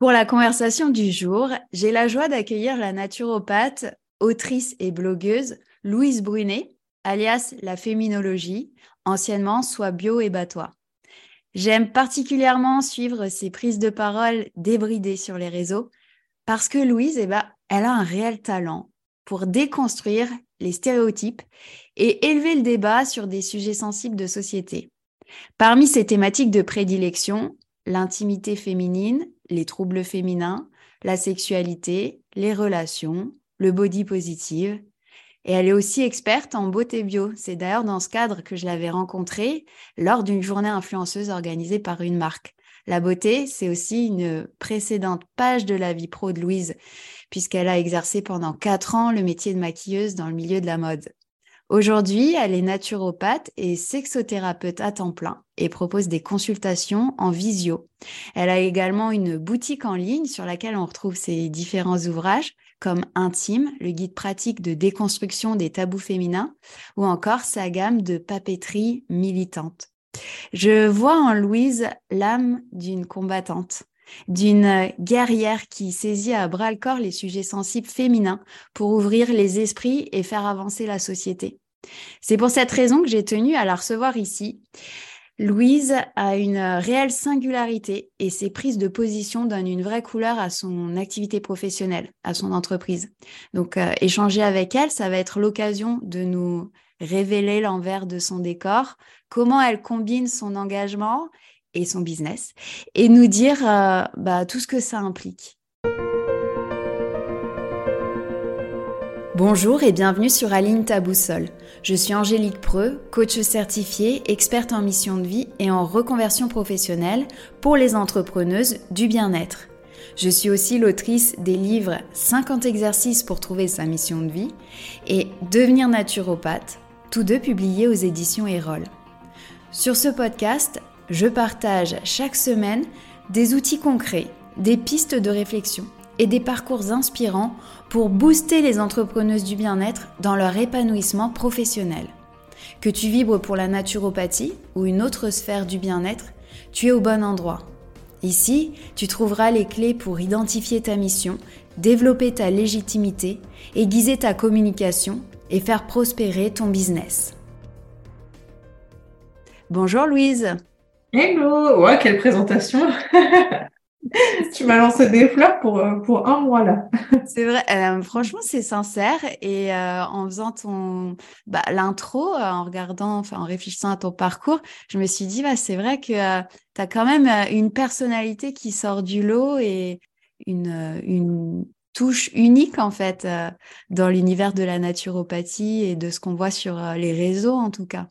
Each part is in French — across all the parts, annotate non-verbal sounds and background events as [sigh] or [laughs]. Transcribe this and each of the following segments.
Pour la conversation du jour, j'ai la joie d'accueillir la naturopathe, autrice et blogueuse Louise Brunet, alias la féminologie, anciennement Soit Bio et Batois. J'aime particulièrement suivre ses prises de parole débridées sur les réseaux parce que Louise, eh ben, elle a un réel talent pour déconstruire les stéréotypes et élever le débat sur des sujets sensibles de société. Parmi ses thématiques de prédilection, l'intimité féminine, les troubles féminins, la sexualité, les relations, le body positive. Et elle est aussi experte en beauté bio. C'est d'ailleurs dans ce cadre que je l'avais rencontrée lors d'une journée influenceuse organisée par une marque. La beauté, c'est aussi une précédente page de la vie pro de Louise, puisqu'elle a exercé pendant quatre ans le métier de maquilleuse dans le milieu de la mode. Aujourd'hui, elle est naturopathe et sexothérapeute à temps plein et propose des consultations en visio. Elle a également une boutique en ligne sur laquelle on retrouve ses différents ouvrages comme Intime, le guide pratique de déconstruction des tabous féminins, ou encore sa gamme de papeterie militante. Je vois en Louise l'âme d'une combattante, d'une guerrière qui saisit à bras le corps les sujets sensibles féminins pour ouvrir les esprits et faire avancer la société. C'est pour cette raison que j'ai tenu à la recevoir ici. Louise a une réelle singularité et ses prises de position donnent une vraie couleur à son activité professionnelle, à son entreprise. Donc, euh, échanger avec elle, ça va être l'occasion de nous révéler l'envers de son décor, comment elle combine son engagement et son business, et nous dire euh, bah, tout ce que ça implique. Bonjour et bienvenue sur Aline ta boussole. Je suis Angélique Preux, coach certifiée, experte en mission de vie et en reconversion professionnelle pour les entrepreneuses du bien-être. Je suis aussi l'autrice des livres 50 exercices pour trouver sa mission de vie et Devenir naturopathe, tous deux publiés aux éditions Erol. Sur ce podcast, je partage chaque semaine des outils concrets, des pistes de réflexion et des parcours inspirants pour booster les entrepreneuses du bien-être dans leur épanouissement professionnel. Que tu vibres pour la naturopathie ou une autre sphère du bien-être, tu es au bon endroit. Ici, tu trouveras les clés pour identifier ta mission, développer ta légitimité, aiguiser ta communication et faire prospérer ton business. Bonjour Louise. Hello, ouais, quelle présentation [laughs] tu m'as lancé des fleurs pour, euh, pour un mois là. [laughs] c'est vrai, euh, franchement, c'est sincère. Et euh, en faisant ton bah, l'intro, en regardant, en réfléchissant à ton parcours, je me suis dit, bah, c'est vrai que tu as quand même une personnalité qui sort du lot et une, une touche unique en fait dans l'univers de la naturopathie et de ce qu'on voit sur les réseaux en tout cas.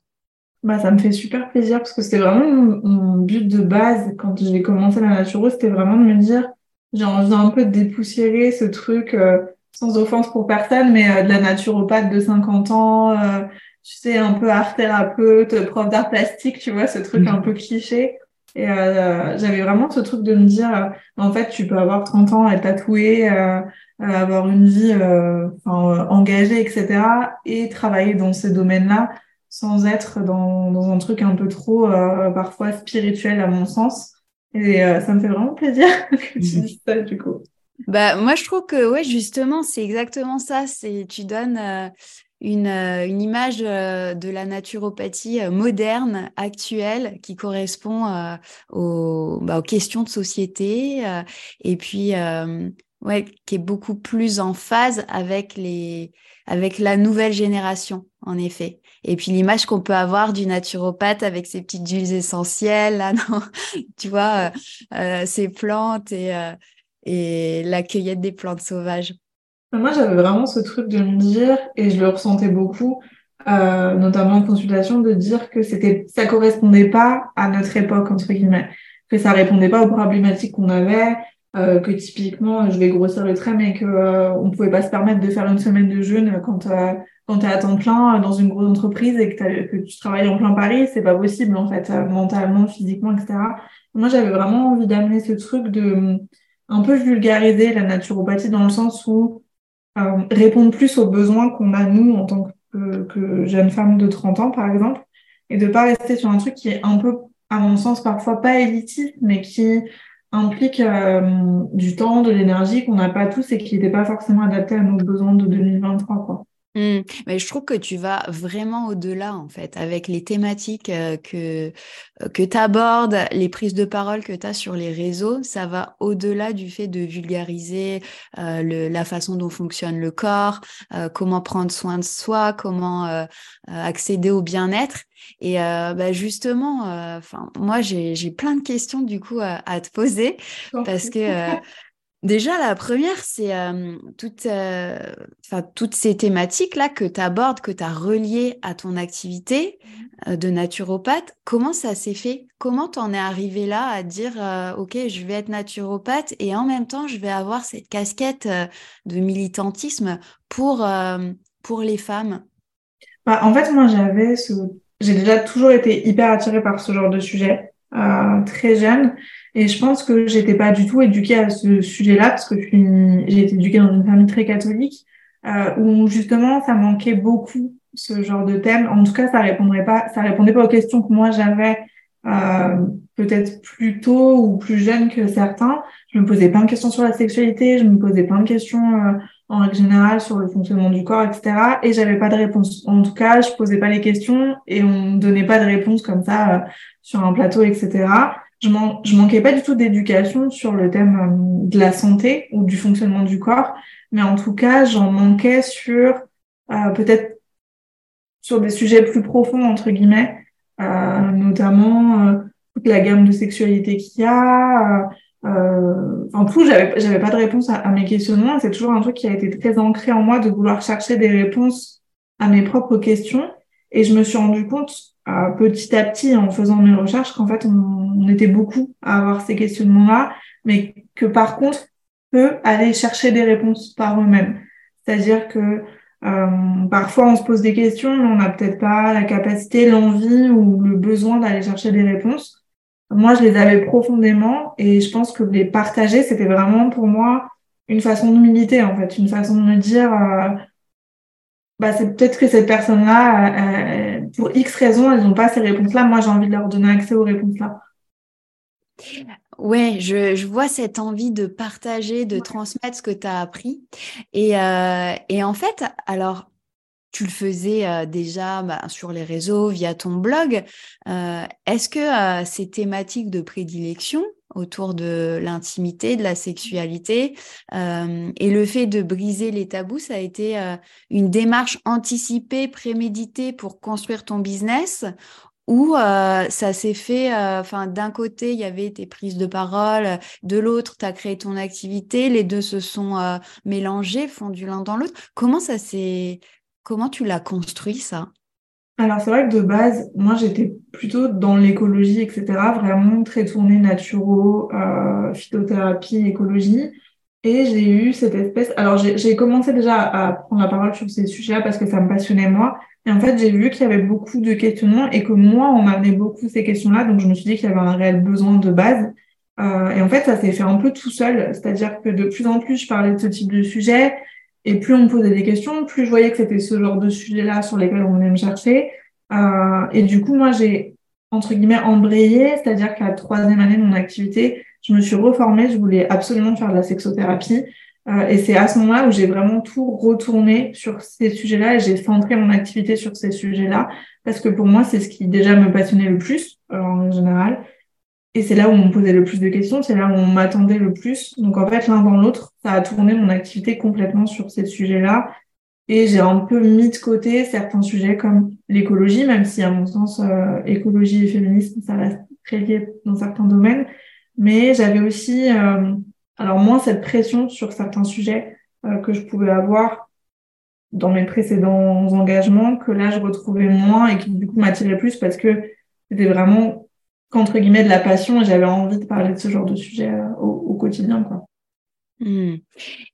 Bah, ça me fait super plaisir parce que c'était vraiment mon, but de base quand j'ai commencé la naturo, c'était vraiment de me dire j'ai envie un peu de dépoussiérer ce truc euh, sans offense pour personne, mais euh, de la naturopathe de 50 ans, euh, tu sais, un peu art thérapeute, prof d'art plastique, tu vois, ce truc un peu cliché. Et j'avais vraiment ce truc de me dire, en fait, tu peux avoir 30 ans, être tatoué, avoir une vie engagée, etc., et travailler dans ces domaines-là sans être dans, dans un truc un peu trop euh, parfois spirituel à mon sens. Et euh, ça me fait vraiment plaisir [laughs] que tu dises ça du coup. Bah, moi, je trouve que ouais, justement, c'est exactement ça. C'est tu donnes euh, une, une, image de la naturopathie moderne, actuelle, qui correspond aux, bah, aux, questions de société et puis ouais, qui est beaucoup plus en phase avec les avec la nouvelle génération, en effet. Et puis l'image qu'on peut avoir du naturopathe avec ses petites huiles essentielles, là, [laughs] non, tu vois, euh, euh, ces plantes et, euh, et la cueillette des plantes sauvages. Moi, j'avais vraiment ce truc de me dire, et je le ressentais beaucoup, notamment en consultation, de dire que c'était, ça correspondait pas à notre époque entre guillemets, que ça répondait pas aux problématiques qu'on avait, que typiquement, je vais grossir le trait, mais que on pouvait pas se permettre de faire une semaine de jeûne quand quand tu es à temps plein dans une grosse entreprise et que, que tu travailles en plein Paris, c'est pas possible en fait, euh, mentalement, physiquement, etc. Moi, j'avais vraiment envie d'amener ce truc de un peu vulgariser la naturopathie dans le sens où euh, répondre plus aux besoins qu'on a nous en tant que, que jeunes femmes de 30 ans, par exemple, et de pas rester sur un truc qui est un peu, à mon sens, parfois pas élitiste, mais qui implique euh, du temps, de l'énergie qu'on n'a pas tous et qui n'était pas forcément adapté à nos besoins de 2023, quoi. Mmh. Mais je trouve que tu vas vraiment au-delà, en fait, avec les thématiques euh, que, euh, que tu abordes, les prises de parole que tu as sur les réseaux. Ça va au-delà du fait de vulgariser euh, le, la façon dont fonctionne le corps, comment prendre soin de soi, comment accéder au bien-être. Et bah justement, moi, j'ai plein de questions du coup à, à te poser parce que [laughs] Déjà, la première, c'est euh, toutes, euh, toutes ces thématiques-là que tu abordes, que tu as reliées à ton activité mmh. euh, de naturopathe. Comment ça s'est fait? Comment tu en es arrivé là à dire, OK, je vais être naturopathe et en même temps, je vais avoir cette casquette de militantisme pour, pour les femmes? Bah, En fait, moi, j'avais ce... J'ai déjà toujours été hyper attirée par ce genre de sujet, très jeune. Et je pense que j'étais pas du tout éduquée à ce sujet-là parce que j'ai été éduquée dans une famille très catholique euh, où justement ça manquait beaucoup ce genre de thème. En tout cas, ça répondrait pas, ça répondait pas aux questions que moi j'avais euh, peut-être plus tôt ou plus jeune que certains. Je me posais plein de questions sur la sexualité, je me posais plein de questions euh, en règle générale sur le fonctionnement du corps, etc. Et j'avais pas de réponse. En tout cas, je posais pas les questions et on me donnait pas de réponse comme ça euh, sur un plateau, etc je, man je manquais pas du tout d'éducation sur le thème euh, de la santé ou du fonctionnement du corps, mais en tout cas, j'en manquais sur euh, peut-être sur des sujets plus profonds entre guillemets, euh, notamment euh, toute la gamme de sexualité qu'il y a. en tout, j'avais j'avais pas de réponse à mes questionnements. C'est toujours un truc qui a été très ancré en moi de vouloir chercher des réponses à mes propres questions. Et je me suis rendu compte petit à petit en faisant mes recherches qu'en fait on, était beaucoup à avoir ces questionnements-là, mais que par contre peut aller chercher des réponses par eux-mêmes. C'est-à-dire que euh, parfois on se pose des questions, mais on n'a peut-être pas la capacité, l'envie ou le besoin d'aller chercher des réponses. Moi, je les avais profondément et je pense que les partager, c'était vraiment pour moi une façon de militer en fait, une façon de me dire euh, bah, c'est peut-être que cette personne-là, euh, pour X raisons, elles n'ont pas ces réponses-là. Moi, j'ai envie de leur donner accès aux réponses-là. Ouais, je, je, vois cette envie de partager, de transmettre ce que tu as appris. Et, euh, et, en fait, alors, tu le faisais euh, déjà bah, sur les réseaux, via ton blog. Euh, Est-ce que euh, ces thématiques de prédilection, autour de l'intimité, de la sexualité. Euh, et le fait de briser les tabous, ça a été euh, une démarche anticipée, préméditée pour construire ton business ou euh, ça s'est fait, enfin d'un côté, il y avait tes prises de parole, de l'autre, tu as créé ton activité, les deux se sont mélangés, fondus l'un dans l'autre. Comment ça s'est, comment tu l'as construit ça? Alors c'est vrai que de base, moi j'étais plutôt dans l'écologie, etc. Vraiment très tournée naturo, euh, phytothérapie, écologie. Et j'ai eu cette espèce. Alors j'ai commencé déjà à prendre la parole sur ces sujets-là parce que ça me passionnait moi. Et en fait j'ai vu qu'il y avait beaucoup de questionnements et que moi on m'amenait beaucoup ces questions-là. Donc je me suis dit qu'il y avait un réel besoin de base. Euh, et en fait ça s'est fait un peu tout seul. C'est-à-dire que de plus en plus je parlais de ce type de sujet. Et plus on me posait des questions, plus je voyais que c'était ce genre de sujet-là sur lesquels on venait me chercher. Euh, et du coup, moi, j'ai, entre guillemets, embrayé, c'est-à-dire qu'à la troisième année de mon activité, je me suis reformée, je voulais absolument faire de la sexothérapie. Euh, et c'est à ce moment-là où j'ai vraiment tout retourné sur ces sujets-là et j'ai centré mon activité sur ces sujets-là parce que pour moi, c'est ce qui déjà me passionnait le plus euh, en général. Et c'est là où on me posait le plus de questions, c'est là où on m'attendait le plus. Donc en fait, l'un dans l'autre, ça a tourné mon activité complètement sur ces sujets-là. Et j'ai un peu mis de côté certains sujets comme l'écologie, même si à mon sens, euh, écologie et féminisme, ça reste très lié dans certains domaines. Mais j'avais aussi, euh, alors moins cette pression sur certains sujets euh, que je pouvais avoir dans mes précédents engagements, que là je retrouvais moins et qui du coup m'attiraient plus parce que c'était vraiment qu'entre guillemets de la passion et j'avais envie de parler de ce genre de sujet euh, au, au, quotidien quoi. Mmh.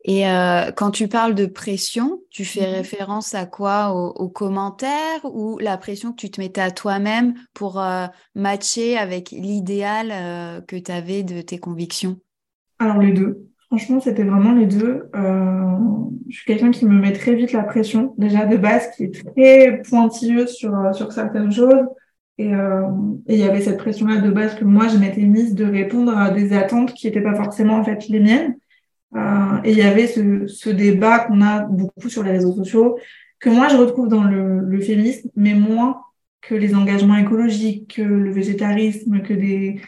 Et euh, quand tu parles de pression, tu fais mmh. référence à quoi? Aux, commentaires ou la pression que tu te mettais à toi-même pour euh, matcher avec l'idéal que tu avais de tes convictions? Alors les deux. Franchement, c'était vraiment les deux. Je suis quelqu'un qui me met très vite la pression, déjà de base, qui est très pointilleuse sur, sur certaines choses. Et il y avait cette pression-là de base que moi, je m'étais mise de répondre à des attentes qui n'étaient pas forcément en fait les miennes. et il y avait ce, ce débat qu'on a beaucoup sur les réseaux sociaux, que moi, je retrouve dans le, féminisme, mais moins que les engagements écologiques, que le végétarisme, que des,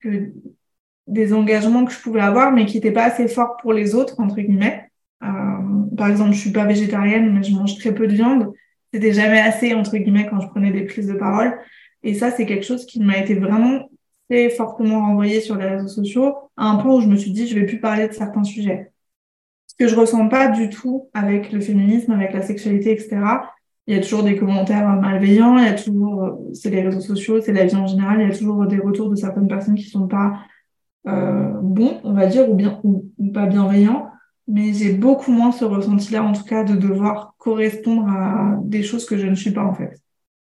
que des engagements que je pouvais avoir, mais qui n'étaient pas assez forts pour les autres, entre guillemets. Euh, par exemple, je suis pas végétarienne, mais je mange très peu de viande. C'était jamais assez, entre guillemets, quand je prenais des prises de parole. Et ça, c'est quelque chose qui m'a été vraiment très fortement renvoyé sur les réseaux sociaux, à un point où je me suis dit, je vais plus parler de certains sujets. Ce que je ressens pas du tout avec le féminisme, avec la sexualité, etc. Il y a toujours des commentaires malveillants, il y a toujours, c'est les réseaux sociaux, c'est la vie en général, il y a toujours des retours de certaines personnes qui sont pas euh, bons, on va dire, ou bien ou, pas bienveillants. Mais j'ai beaucoup moins ce ressenti-là, en tout cas, de devoir correspondre à des choses que je ne suis pas en fait.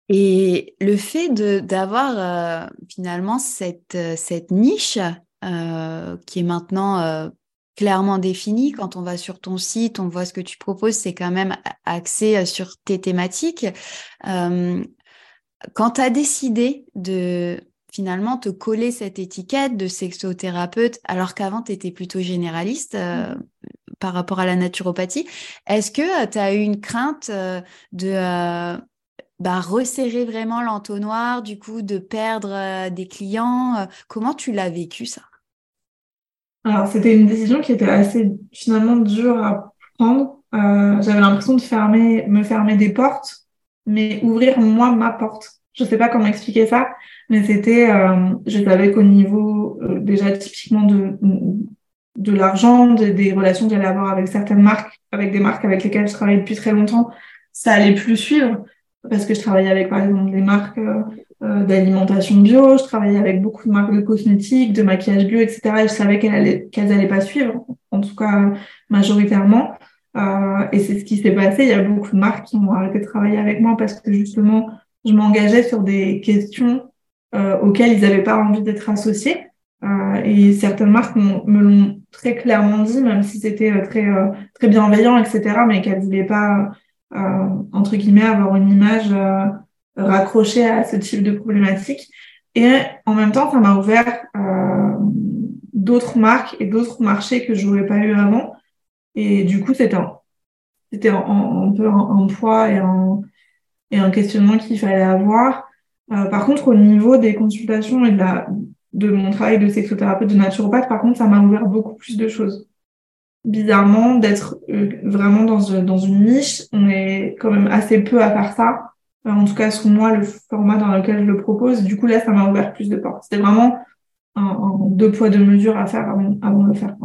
Et le fait d'avoir euh, finalement cette, euh, cette niche qui est maintenant clairement définie, quand on va sur ton site, on voit ce que tu proposes, c'est quand même axé sur tes thématiques. quand tu as décidé de finalement te coller cette étiquette de sexothérapeute alors qu'avant tu étais plutôt généraliste euh, mmh. Par rapport à la naturopathie. Est-ce que euh, tu as eu une crainte euh, de bah, resserrer vraiment l'entonnoir, du coup de perdre des clients Comment tu l'as vécu ça? Alors c'était une décision qui était assez finalement dure à prendre. J'avais l'impression de fermer, me fermer des portes, mais ouvrir moi ma porte. Je sais pas comment expliquer ça, mais c'était, euh, je savais qu'au niveau euh, déjà typiquement de, de l'argent, des relations que j'allais avoir avec certaines marques, avec des marques avec lesquelles je travaille depuis très longtemps, ça allait plus suivre parce que je travaillais avec par exemple des marques euh, euh d'alimentation bio, je travaillais avec beaucoup de marques de cosmétiques, de maquillage bio, etc. Et je savais qu'elles allaient, pas suivre, en tout cas majoritairement. Euh, et c'est ce qui s'est passé. Il y a beaucoup de marques qui ont arrêté de travailler avec moi parce que justement, je m'engageais sur des questions auxquels ils n'avaient pas envie d'être associés. Et certaines marques me l'ont très clairement dit, même si c'était euh, très très bienveillant, etc., mais qu'elles voulaient pas entre guillemets avoir une image raccrochée à ce type de problématique. Et en même temps, ça m'a ouvert d'autres marques et d'autres marchés que je n'aurais pas eu avant. Et du coup, c'était un, c'était un, peu un, poids et un, et un questionnement qu'il fallait avoir. Euh, par contre, au niveau des consultations et de, la, de mon travail de sexothérapeute, de naturopathe, par contre, ça m'a ouvert beaucoup plus de choses. Bizarrement, d'être euh, vraiment dans, dans une niche, on est quand même assez peu à faire ça. en tout cas, sous moi, le format dans lequel je le propose. Du coup, là, ça m'a ouvert plus de portes. C'était vraiment un, deux poids, deux mesures à faire avant, de le faire.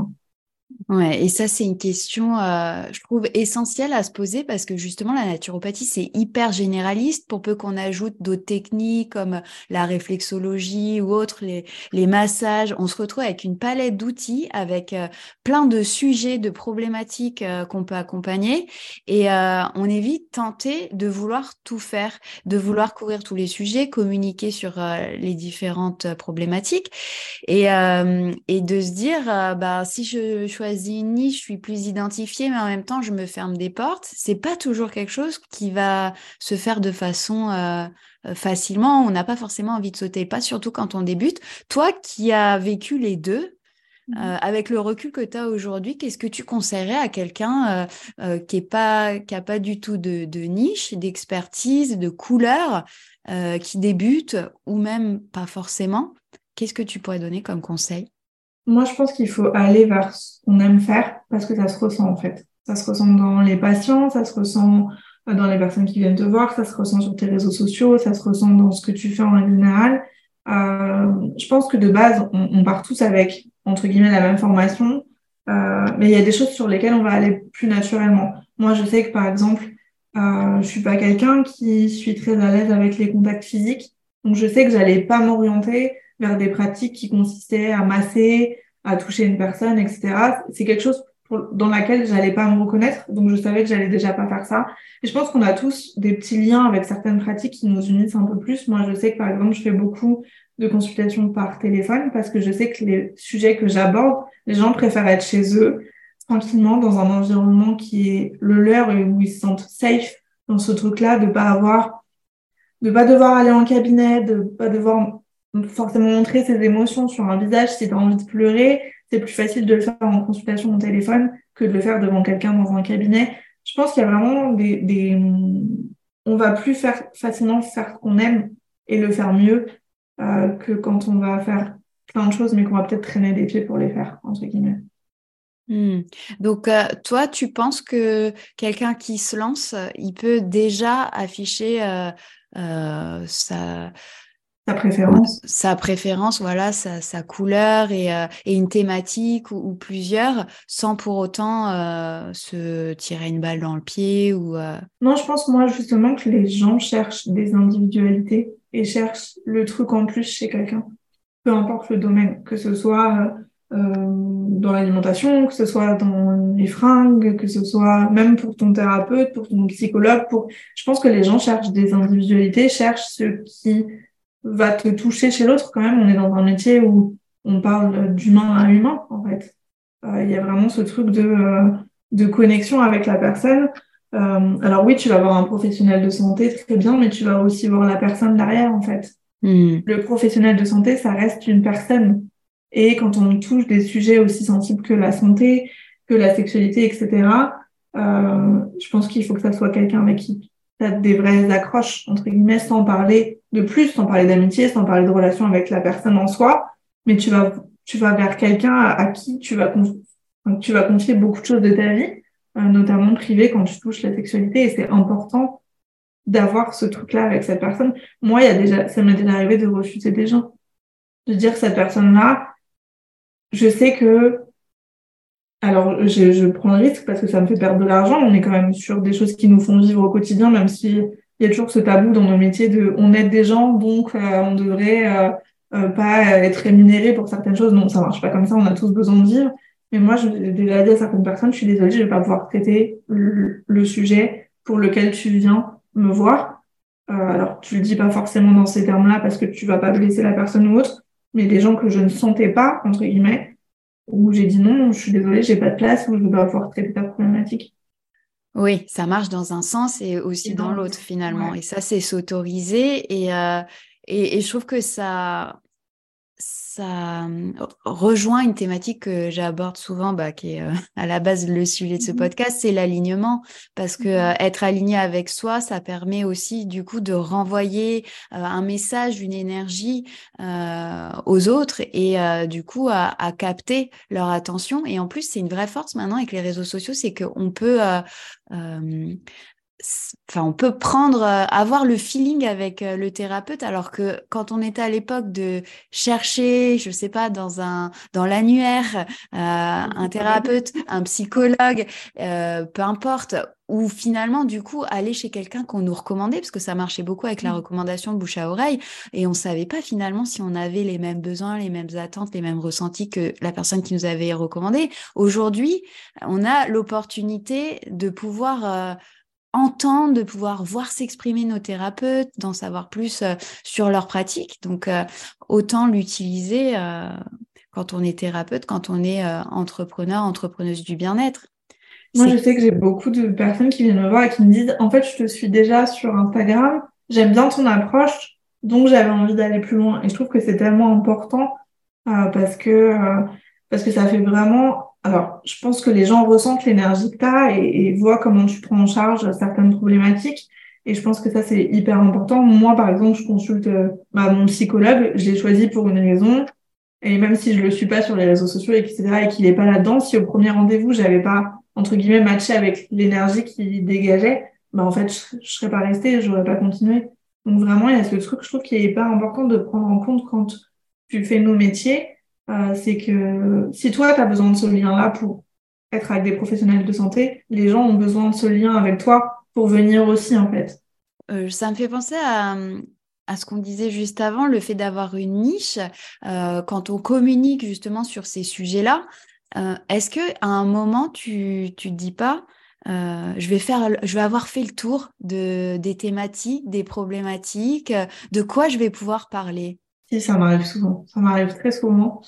Ouais, et ça, c'est une question, euh, je trouve, essentielle à se poser parce que justement, la naturopathie, c'est hyper généraliste. Pour peu qu'on ajoute d'autres techniques comme la réflexologie ou autres, les, les massages, on se retrouve avec une palette d'outils, avec euh, plein de sujets, de problématiques euh, qu'on peut accompagner. Et on est vite tenté de vouloir tout faire, de vouloir couvrir tous les sujets, communiquer sur les différentes problématiques et, et de se dire, bah, si je choisis une niche, je suis plus identifiée, mais en même temps, je me ferme des portes. C'est pas toujours quelque chose qui va se faire de façon euh, euh, facilement. On n'a pas forcément envie de sauter pas, surtout quand on débute. Toi qui as vécu les deux, mmh. euh, avec le recul que tu as aujourd'hui, qu'est-ce que tu conseillerais à quelqu'un qui n'a pas, qui a pas du tout de, de niche, d'expertise, de couleur, qui débute ou même pas forcément? Qu'est-ce que tu pourrais donner comme conseil? Moi, je pense qu'il faut aller vers ce qu'on aime faire parce que ça se ressent en fait. Ça se ressent dans les patients, ça se ressent euh, dans les personnes qui viennent te voir, ça se ressent sur tes réseaux sociaux, ça se ressent dans ce que tu fais en général. Euh, je pense que de base, on, part tous avec, entre guillemets, la même formation, euh, mais il y a des choses sur lesquelles on va aller plus naturellement. Moi, je sais que, par exemple, euh, je suis pas quelqu'un qui suis très à l'aise avec les contacts physiques, donc je sais que j'allais pas m'orienter vers des pratiques qui consistaient à masser, à toucher une personne, etc. C'est quelque chose dans laquelle j'allais pas me reconnaître, donc je savais que j'allais déjà pas faire ça. Et je pense qu'on a tous des petits liens avec certaines pratiques qui nous unissent un peu plus. Moi, je sais que par exemple, je fais beaucoup de consultations par téléphone parce que je sais que les sujets que j'aborde, les gens préfèrent être chez eux, tranquillement, dans un environnement qui est le leur et où ils se sentent safe dans ce truc-là, de pas avoir de pas devoir aller en cabinet, de pas devoir forcément montrer ses émotions sur un visage. Si tu as envie de pleurer, c'est plus facile de le faire en consultation au téléphone que de le faire devant quelqu'un dans un cabinet. Je pense qu'il y a vraiment des, des... On va plus faire facilement faire ce qu'on aime et le faire mieux euh, que quand on va faire plein de choses, mais qu'on va peut-être traîner des pieds pour les faire, entre guillemets. Hmm. Donc, euh, toi, tu penses que quelqu'un qui se lance, il peut déjà afficher euh, euh, sa, sa préférence. Sa préférence, voilà, sa, sa couleur et, et, une thématique ou, plusieurs, sans pour autant se tirer une balle dans le pied ou. Non, je pense moi justement que les gens cherchent des individualités et cherchent le truc en plus chez quelqu'un, peu importe le domaine, que ce soit euh, dans l'alimentation, que ce soit dans les fringues, que ce soit même pour ton thérapeute, pour ton psychologue. Pour... Je pense que les gens cherchent des individualités, cherchent ce qui va te toucher chez l'autre. Quand même, on est dans un métier où on parle d'humain à humain, en fait. Euh, il y a vraiment ce truc de, euh, de connexion avec la personne. Euh, alors oui, tu vas voir un professionnel de santé, très bien, mais tu vas aussi voir la personne derrière, en fait. Hmm. Le professionnel de santé, ça reste une personne. Et quand on touche des sujets aussi sensibles que la santé, que la sexualité, etc., euh, je pense qu'il faut que ça soit quelqu'un avec qui tu as des vraies accroches, entre guillemets, sans parler de plus, sans parler d'amitié, sans parler de relation avec la personne en soi, mais tu vas, tu vas vers quelqu'un à, qui tu vas, tu vas confier beaucoup de choses de ta vie, euh, notamment privée quand tu touches la sexualité, et c'est important d'avoir ce truc-là avec cette personne. Moi, il y a déjà, ça m'est déjà arrivé de refuser des gens, de dire cette personne-là, je sais que, alors je, prends le risque parce que ça me fait perdre de l'argent. On est quand même sur des choses qui nous font vivre au quotidien, même s'il y a toujours ce tabou dans nos métiers de on aide des gens, donc euh, on devrait euh, euh, pas être rémunéré pour certaines choses. Non, ça marche pas comme ça. On a tous besoin de vivre. Mais moi, je déjà dit à certaines personnes, je suis désolée, je vais pas pouvoir traiter le, sujet pour lequel tu viens me voir. alors, tu le dis pas forcément dans ces termes-là parce que tu vas pas blesser la personne ou autre, mais des gens que je ne sentais pas, entre guillemets, où j'ai dit non, je suis désolée, j'ai pas de place, ou je vais pouvoir traiter ta problématique. Oui, ça marche dans un sens et aussi dans, l'autre finalement. Et ça, c'est s'autoriser. Et, euh, et, et, je trouve que ça, ça euh, rejoint une thématique que j'aborde souvent, bah, qui est euh, [laughs] à la base le sujet de ce mmh podcast, c'est l'alignement. Parce que mmh euh, être aligné avec soi, ça permet aussi du coup de renvoyer un message, une énergie aux autres et du coup à, à, capter leur attention. Et en plus, c'est une vraie force maintenant avec les réseaux sociaux, c'est qu'on peut enfin, on peut prendre, euh, avoir le feeling avec euh, le thérapeute, alors que quand on était à l'époque de chercher, je sais pas, dans un, dans l'annuaire, euh, un thérapeute, un psychologue, peu importe, ou finalement, du coup, aller chez quelqu'un qu'on nous recommandait, parce que ça marchait beaucoup avec la mmh. recommandation de bouche à oreille, et on savait pas finalement si on avait les mêmes besoins, les mêmes attentes, les mêmes ressentis que la personne qui nous avait recommandé. Aujourd'hui, on a l'opportunité de pouvoir entendre, de pouvoir voir s'exprimer nos thérapeutes, d'en savoir plus euh, sur leur pratique. Donc, euh, autant l'utiliser euh, quand on est thérapeute, quand on est entrepreneur, entrepreneuse du bien-être. Moi, je sais que j'ai beaucoup de personnes qui viennent me voir et qui me disent, en fait, je te suis déjà sur Instagram, j'aime bien ton approche, donc j'avais envie d'aller plus loin. Et je trouve que c'est tellement important parce que parce que ça fait vraiment alors, je pense que les gens ressentent l'énergie que tu as et, voient comment tu prends en charge certaines problématiques. Et je pense que ça, c'est hyper important. Moi, par exemple, je consulte euh, bah, mon psychologue. Je l'ai choisi pour une raison. Et même si je le suis pas sur les réseaux sociaux, etc., et qu'il est pas là-dedans, si au premier rendez-vous, j'avais pas, entre guillemets, matché avec l'énergie qu'il dégageait, bah, en fait, je, je serais pas restée, j'aurais pas continué. Donc vraiment, il y a ce truc, je trouve, qui est hyper important de prendre en compte quand tu fais nos métiers euh, c'est que si toi, tu as besoin de ce lien-là pour être avec des professionnels de santé, les gens ont besoin de ce lien avec toi pour venir aussi, en fait. Euh, ça me fait penser à, ce qu'on disait juste avant, le fait d'avoir une niche, euh, quand on communique justement sur ces sujets-là, est-ce que à un moment, tu ne dis pas, je, vais faire, je vais avoir fait le tour de, des thématiques, des problématiques, de quoi je vais pouvoir parler? Si, ça m'arrive souvent. Ça m'arrive très souvent.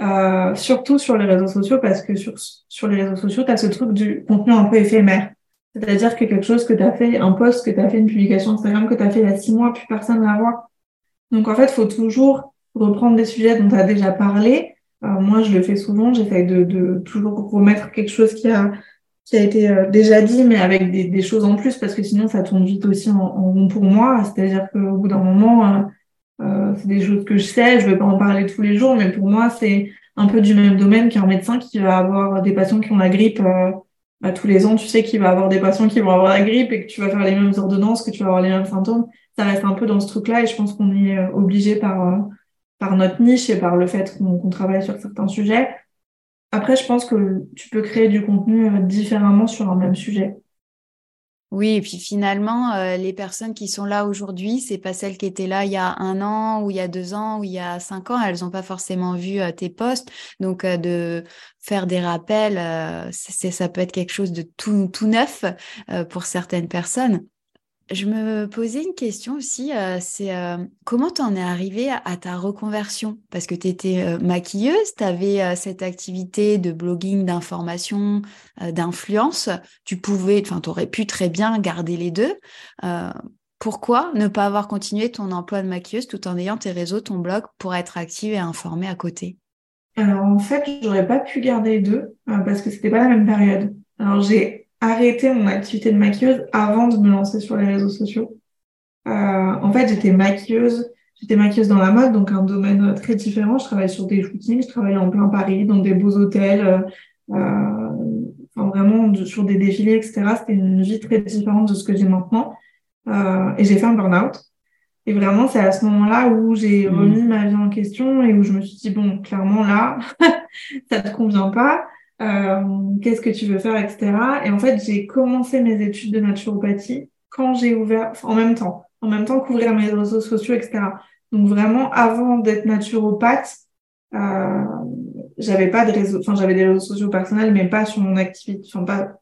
Euh, surtout sur les réseaux sociaux, parce que sur, sur les réseaux sociaux, tu as ce truc du contenu un peu éphémère. C'est-à-dire que quelque chose que tu as fait, un post que tu as fait, une publication Instagram que tu as fait il y a six mois, plus personne ne la voit. Donc en fait, faut toujours reprendre des sujets dont tu as déjà parlé. Euh, moi, je le fais souvent, j'essaie de, de, toujours remettre quelque chose qui a, qui a été euh, déjà dit, mais avec des, des, choses en plus, parce que sinon, ça tourne vite aussi en, rond pour moi. C'est-à-dire qu'au bout d'un moment, euh, euh, c'est des choses que je sais, je ne vais pas en parler tous les jours, mais pour moi, c'est un peu du même domaine qu'un médecin qui va avoir des patients qui ont la grippe bah, tous les ans, tu sais qu'il va avoir des patients qui vont avoir la grippe et que tu vas faire les mêmes ordonnances, que tu vas avoir les mêmes symptômes. Ça reste un peu dans ce truc-là et je pense qu'on est euh, obligé par, euh, par notre niche et par le fait qu'on travaille sur certains sujets. Après, je pense que tu peux créer du contenu euh, différemment sur un même sujet. Oui, et puis finalement, euh, les personnes qui sont là aujourd'hui, c'est pas celles qui étaient là il y a un an ou il y a deux ans ou il y a cinq ans. Elles n'ont pas forcément vu euh, tes posts. Donc, euh, de faire des rappels, c'est, ça peut être quelque chose de tout, tout neuf pour certaines personnes. Je me posais une question aussi, euh, c'est euh, comment tu en es arrivée à, ta reconversion? Parce que tu étais euh, maquilleuse, tu avais cette activité de blogging, d'information, d'influence. Tu pouvais, enfin, aurais pu très bien garder les deux. pourquoi ne pas avoir continué ton emploi de maquilleuse tout en ayant tes réseaux, ton blog pour être active et informée à côté? Alors en fait, j'aurais pas pu garder les deux parce que c'était pas la même période. Alors j'ai arrêté mon activité de maquilleuse avant de me lancer sur les réseaux sociaux. Euh, en fait, j'étais maquilleuse, j'étais maquilleuse dans la mode, donc un domaine très différent. Je travaillais sur des shootings, je travaillais en plein Paris, dans des beaux hôtels, euh, euh enfin vraiment sur des défilés, etc. C'était une vie très différente de ce que j'ai maintenant. Euh, et j'ai fait un burn-out. Et vraiment, c'est à ce moment-là où j'ai mmh. remis ma vie en question et où je me suis dit, bon, clairement, là, [laughs] ça te convient pas. Euh, qu'est-ce que tu veux faire, etc. Et en fait, j'ai commencé mes études de naturopathie quand j'ai ouvert, en même temps, en même temps qu'ouvrir mes réseaux sociaux, etc. Donc vraiment, avant d'être naturopathe, euh, j'avais pas de réseaux, enfin j'avais des réseaux sociaux personnels, mais pas sur mon activité, enfin pas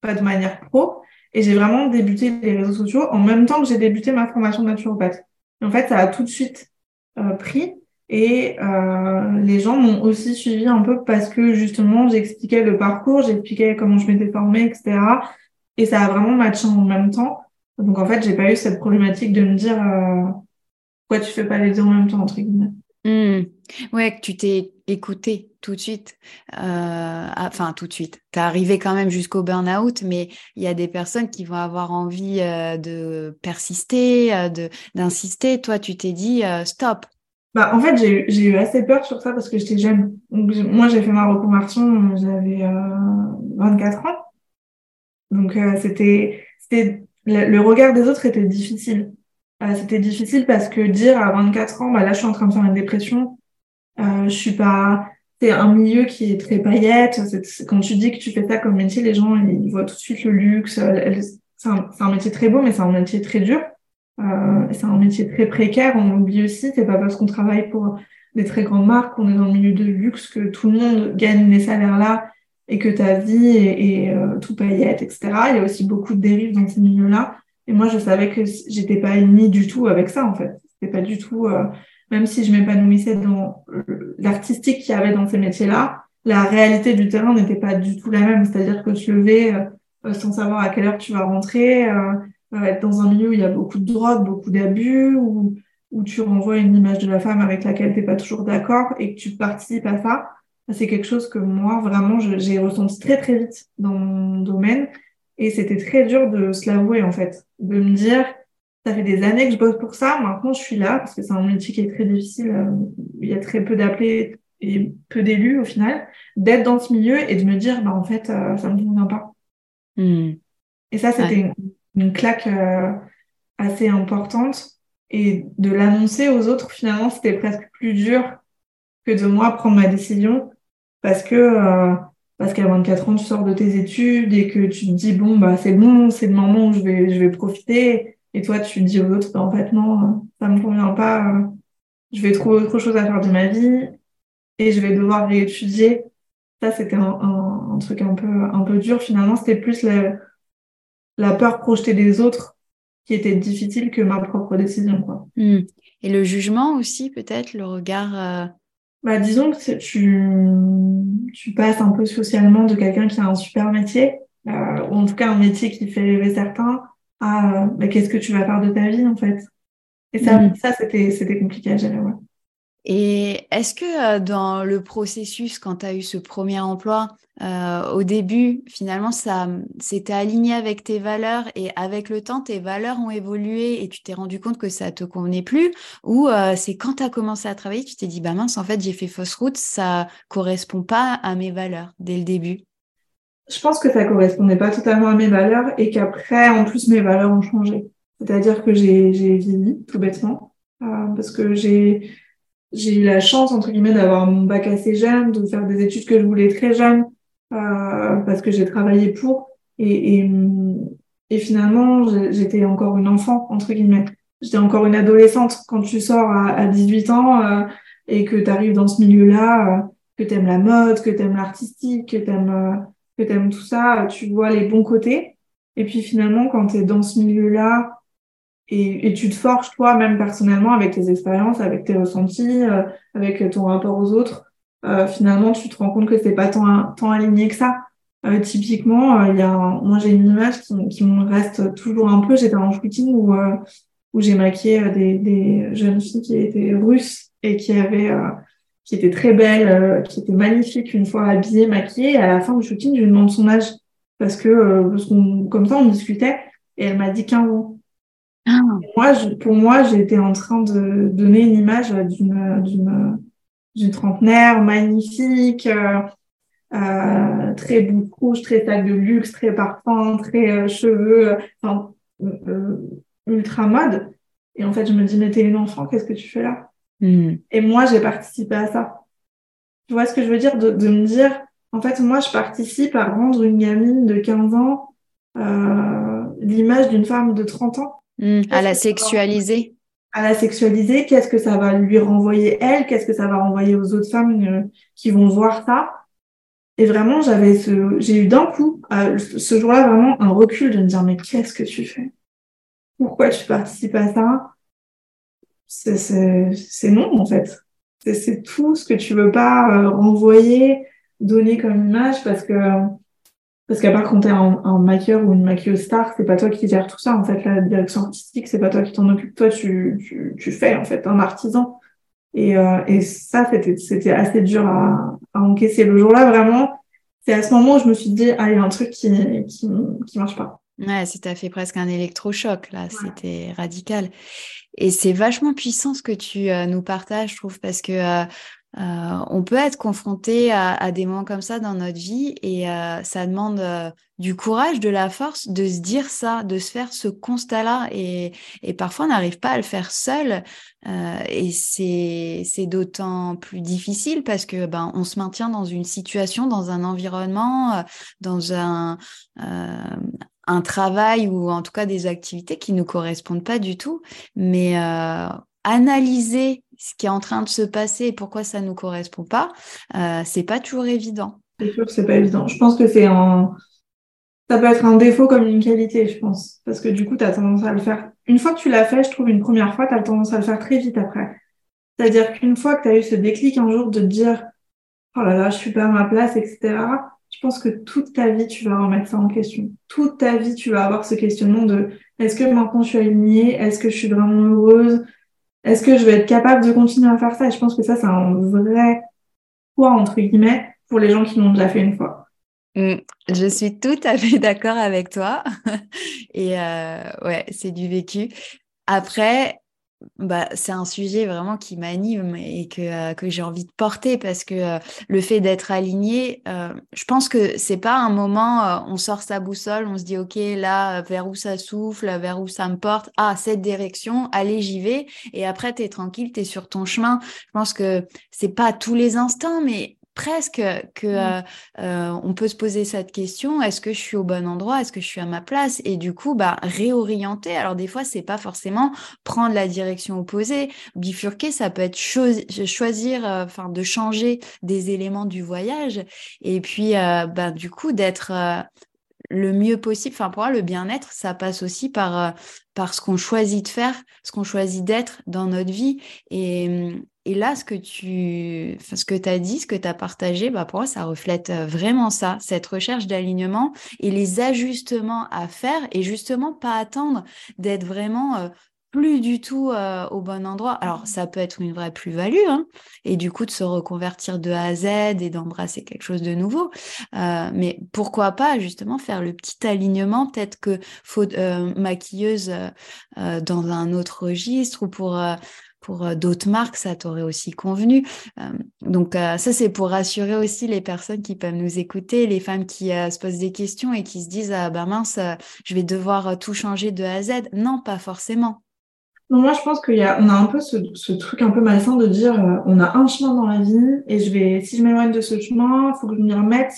pas de manière pro. Et j'ai vraiment débuté les réseaux sociaux en même temps que j'ai débuté ma formation de naturopathe. Et en fait, ça a tout de suite euh, pris. Et euh, les gens m'ont aussi suivi un peu parce que justement, j'expliquais le parcours, j'expliquais comment je m'étais formée, etc. Et ça a vraiment matché en même temps. Donc en fait, j'ai pas eu cette problématique de me dire euh, pourquoi tu fais pas les deux en même temps, entre guillemets. Mmh. Ouais, que tu t'es écouté tout de suite. Euh, enfin, tout de suite. Tu es arrivé quand même jusqu'au burn-out, mais il y a des personnes qui vont avoir envie de persister, d'insister. Toi, tu t'es dit stop, bah, en fait, j'ai eu, assez peur sur ça parce que j'étais jeune. Donc, moi, j'ai fait ma reconversion, j'avais euh, 24 ans. Donc, euh, c'était, c'était le, regard des autres était difficile. Euh, c'était difficile parce que dire à 24 ans, bah là, je suis en train de faire une dépression. Euh, je suis pas. C'est un milieu qui est très paillette. quand tu dis que tu fais ça comme métier, les gens ils voient tout de suite le luxe. C'est un, un métier très beau, mais c'est un métier très dur. Euh, c'est un métier très précaire, on l'oublie aussi. C'est pas parce qu'on travaille pour des très grandes marques, qu'on est dans le milieu de luxe, que tout le monde gagne les salaires-là et que ta vie est, euh, tout paillette, etc. Il y a aussi beaucoup de dérives dans ces milieux-là. Et moi, je savais que j'étais pas ennemie du tout avec ça, en fait. C'était pas du tout, euh, même si je m'épanouissais dans l'artistique qu'il y avait dans ces métiers-là, la réalité du terrain n'était pas du tout la même. C'est-à-dire que tu levais euh, sans savoir à quelle heure tu vas rentrer, être dans un milieu où il y a beaucoup de drogue, beaucoup d'abus, où, où tu renvoies une image de la femme avec laquelle tu n'es pas toujours d'accord et que tu participes à ça, c'est quelque chose que moi, vraiment, j'ai ressenti très, très vite dans mon domaine. Et c'était très dur de se l'avouer, en fait. De me dire, ça fait des années que je bosse pour ça, maintenant je suis là, parce que c'est un métier qui est très difficile. Euh, il y a très peu d'appelés et peu d'élus, au final, d'être dans ce milieu et de me dire, bah, en fait, euh, ça me convient pas. Hmm. Et ça, c'était une claque euh, assez importante. Et de l'annoncer aux autres, finalement, c'était presque plus dur que de moi prendre ma décision parce que euh, parce qu'à 24 ans, tu sors de tes études et que tu te dis bon bah c'est bon, c'est le moment où je vais je vais profiter. Et toi, tu dis aux autres bah, en fait non, ça me convient pas. je vais trouver autre chose à faire de ma vie et je vais devoir réétudier. Ça, c'était un, truc un peu un peu dur. Finalement, c'était plus le la peur projetée des autres qui était difficile que ma propre décision. Quoi. Hmm. Et le jugement aussi, peut-être, le regard. Euh, bah, disons que tu, tu passes un peu socialement de quelqu'un qui a un super métier euh, ou en tout cas un métier qui fait rêver certains, à bah, qu'est-ce que tu vas faire de ta vie en fait. Et ça, mm. ça c'était, c'était compliqué à gérer. Ouais. Et est-ce que dans le processus, quand tu as eu ce premier emploi, euh, au début, finalement, ça c'était aligné avec tes valeurs et avec le temps, tes valeurs ont évolué et tu t'es rendu compte que ça te convenait plus? Ou c'est quand tu as commencé à travailler, tu t'es dit, bah mince, en fait, j'ai fait fausse route, ça correspond pas à mes valeurs dès le début? Je pense que ça correspondait pas totalement à mes valeurs et qu'après, en plus, mes valeurs ont changé. C'est-à-dire que j'ai vieilli, tout bêtement, euh, parce que j'ai j'ai eu la chance, entre guillemets, d'avoir mon bac assez jeune, de faire des études que je voulais très jeune, euh, parce que j'ai travaillé pour. Et, et, et finalement, j'étais encore une enfant, entre guillemets. J'étais encore une adolescente. Quand tu sors à, à 18 ans euh, et que tu arrives dans ce milieu-là, euh, que tu aimes la mode, que tu aimes l'artistique, que tu euh, que aimes tout ça, tu vois les bons côtés. Et puis finalement, quand tu es dans ce milieu-là, et, et, tu te forges toi même personnellement avec tes expériences, avec tes ressentis, euh, avec ton rapport aux autres. Euh, finalement, tu te rends compte que c'est pas tant, tant aligné que ça. Euh, typiquement, euh, il y a moi j'ai une image qui, qui, me reste toujours un peu. J'étais en shooting où où j'ai maquillé des, des, jeunes filles qui étaient russes et qui avaient qui étaient très belles, qui étaient magnifiques une fois habillées, maquillées. Et à la fin du shooting, je lui demande son âge parce que comme ça on discutait et elle m'a dit 15 ans. Ah. Moi, je, pour moi, j'étais en train de donner une image d'une trentenaire magnifique, euh, euh, très boucle rouge, très sac de luxe, très parfum, très euh, cheveux, enfin, ultra mode. Et en fait, je me dis, mais t'es une enfant, qu'est-ce que tu fais là? Hmm. Et moi, j'ai participé à ça. Tu vois ce que je veux dire? De, de, me dire, en fait, moi, je participe à rendre une gamine de 15 ans l'image d'une femme de 30 ans. Hmm, à la sexualiser. À la sexualiser, qu'est-ce que ça va lui renvoyer elle Qu'est-ce que ça va renvoyer aux autres femmes euh, qui vont voir ça Et vraiment, j'avais ce, j'ai eu d'un coup, euh, ce jour-là, vraiment un recul de me dire mais qu'est-ce que tu fais? Pourquoi tu participes à ça? C'est, non en fait. C'est, c'est tout ce que tu veux pas euh, renvoyer, donner comme image parce que parce qu'à part quand t'es un, un maquilleur ou une maquilleuse star, c'est pas toi qui gère tout ça. En fait, la direction artistique, c'est pas toi qui t'en occupe. Toi, tu, tu, tu, fais, en fait, un artisan. Et, euh, et ça, c'était, c'était assez dur à, à encaisser. Le jour-là, vraiment, c'est à ce moment où je me suis dit, ah, il y a un truc qui, qui, qui marche pas. Ouais, c'était fait presque un électrochoc, là. C'était radical. Et c'est vachement puissant ce que tu euh, nous partages, je trouve, parce que euh, euh, on peut être confronté à, des moments comme ça dans notre vie et euh, ça demande euh, du courage, de la force de se dire ça, de se faire ce constat-là et, parfois on n'arrive pas à le faire seul et c'est d'autant plus difficile parce que ben on se maintient dans une situation, dans un environnement, dans un un travail ou en tout cas des activités qui nous correspondent pas du tout, mais analyser ce qui est en train de se passer et pourquoi ça nous correspond pas, euh, c'est pas toujours évident. C'est sûr, c'est pas évident. Je pense que c'est un, ça peut être un défaut comme une qualité, je pense, parce que du coup, tu as tendance à le faire. Une fois que tu l'as fait, je trouve une première fois, tu as tendance à le faire très vite après. C'est-à-dire qu'une fois que tu as eu ce déclic un jour de te dire, oh là là, je suis pas à ma place, etc. Je pense que toute ta vie, tu vas remettre ça en question. Toute ta vie, tu vas avoir ce questionnement de est-ce que maintenant je suis alignée? Est-ce que je suis vraiment heureuse? Est-ce que je vais être capable de continuer à faire ça? Je pense que ça, c'est un vrai poids, entre guillemets, pour les gens qui l'ont déjà fait une fois. Mmh, je suis tout à fait d'accord avec toi. [laughs] Et euh, ouais, c'est du vécu. Après, bah, c'est un sujet vraiment qui m'anime et que, euh, que j'ai envie de porter parce que euh, le fait d'être aligné, euh, je pense que c'est pas un moment, on sort sa boussole, on se dit, OK, là, vers où ça souffle, vers où ça me porte, ah, cette direction, allez, j'y vais. Et après, tu es tranquille, tu es sur ton chemin. Je pense que c'est pas tous les instants, mais presque que mmh. euh, euh, on peut se poser cette question est-ce que je suis au bon endroit est-ce que je suis à ma place? Et du coup bah réorienter alors des fois c'est pas forcément prendre la direction opposée bifurquer ça peut être choisir euh, enfin de changer des éléments du voyage et puis bah du coup d'être le mieux possible. Enfin, pour moi, le bien-être, ça passe aussi par, par ce qu'on choisit de faire, ce qu'on choisit d'être dans notre vie. Et, Et là, ce que tu ce que as dit, ce que tu as partagé, bah, pour moi, ça reflète euh, vraiment ça, cette recherche d'alignement et les ajustements à faire et justement pas attendre d'être vraiment euh, plus du tout euh, au bon endroit. Alors, ça peut être une vraie plus-value, hein, et du coup de se reconvertir de A à Z et d'embrasser quelque chose de nouveau. mais pourquoi pas justement faire le petit alignement, peut-être que faut maquilleuse dans un autre registre ou pour pour euh, d'autres marques, ça t'aurait aussi convenu. Euh, donc euh, ça, c'est pour rassurer aussi les personnes qui peuvent nous écouter, les femmes qui se posent des questions et qui se disent ah ben mince, je vais devoir tout changer de A à Z. Non, pas forcément. Non, moi, je pense qu'on a, a un peu ce, truc un peu malsain de dire on a un chemin dans la vie et je vais, si je m'éloigne de ce chemin, il faut que je m'y remette.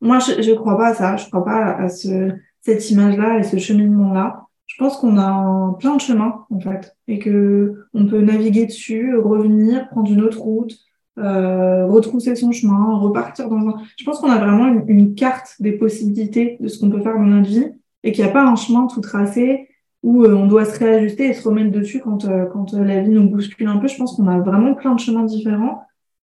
Moi, je ne crois pas à ça. Je crois pas à ce, cette image-là et ce cheminement-là je pense qu'on a plein de chemins en fait et que on peut naviguer dessus, revenir, prendre une autre route, euh, retrousser son chemin, repartir dans un. Je pense qu'on a vraiment une, carte des possibilités de ce qu'on peut faire dans notre vie et qu'il n'y a pas un chemin tout tracé où euh, on doit se réajuster et se remettre dessus quand euh, quand la vie nous bouscule un peu. Je pense qu'on a vraiment plein de chemins différents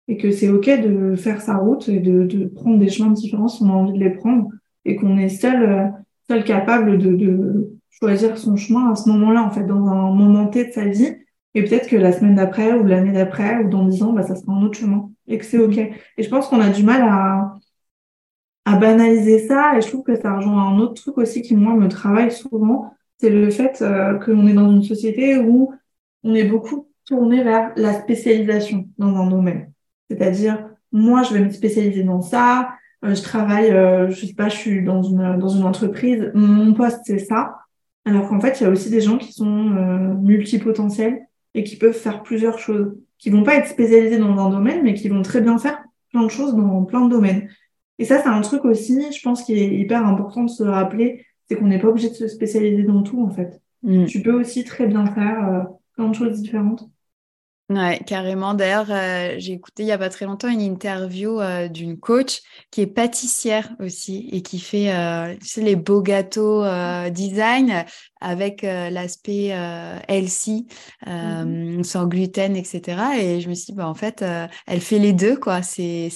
et que c'est ok de faire sa route et de, de, prendre des chemins différents si on a envie de les prendre et qu'on est seul seul capable de, de choisir son chemin à ce moment-là, en fait, dans un moment T de sa vie. Et peut-être que la semaine d'après ou l'année d'après ou dans dix ans, bah, ça sera un autre chemin et que c'est OK. Et je pense qu'on a du mal à, à banaliser ça et je trouve que ça rejoint un autre truc aussi qui, moi, me travaille souvent. C'est le fait euh, que l'on est dans une société où on est beaucoup tourné vers la spécialisation dans un domaine. C'est-à-dire, moi, je vais me spécialiser dans ça. Euh, je travaille, euh, je sais pas, je suis dans une, dans une entreprise. Mon poste, c'est ça. Alors qu'en fait, il y a aussi des gens qui sont euh, multipotentiels et qui peuvent faire plusieurs choses, qui vont pas être spécialisés dans un domaine, mais qui vont très bien faire plein de choses dans plein de domaines. Et ça, c'est un truc aussi, je pense, qui est hyper important de se rappeler, c'est qu'on n'est pas obligé de se spécialiser dans tout, en fait. Mm. Tu peux aussi très bien faire euh, plein de choses différentes. Ouais, carrément. D'ailleurs, euh, j'ai écouté il y a pas très longtemps une interview euh, d'une coach qui est pâtissière aussi et qui fait euh, les beaux gâteaux design avec l'aspect healthy, mmh sans gluten, etc. Et je me suis dit, bah, en fait, elle fait les deux, quoi. C'est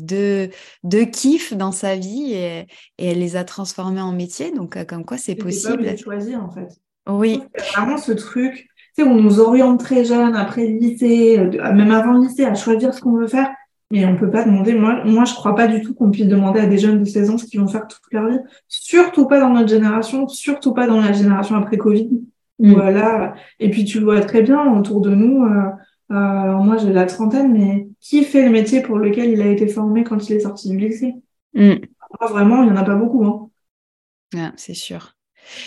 deux, deux kiffs dans sa vie et, et, elle les a transformés en métier. Donc, comme quoi, c'est possible. Pas de choisir, en fait. Oui. Vraiment ce truc on nous oriente très jeune après le lycée, euh, même avant le lycée, à choisir ce qu'on veut faire. Mais on peut pas demander, moi, moi, je crois pas du tout qu'on puisse demander à des jeunes de 16 ans ce qu'ils vont faire toute leur vie. Surtout pas dans notre génération, surtout pas dans la génération après Covid. Mm. Voilà. Et puis, tu le vois très bien autour de nous. Euh, euh, moi, j'ai la trentaine, mais qui fait le métier pour lequel il a été formé quand il est sorti du lycée? Mm. vraiment, il y en a pas beaucoup, hein. Ah, c'est sûr.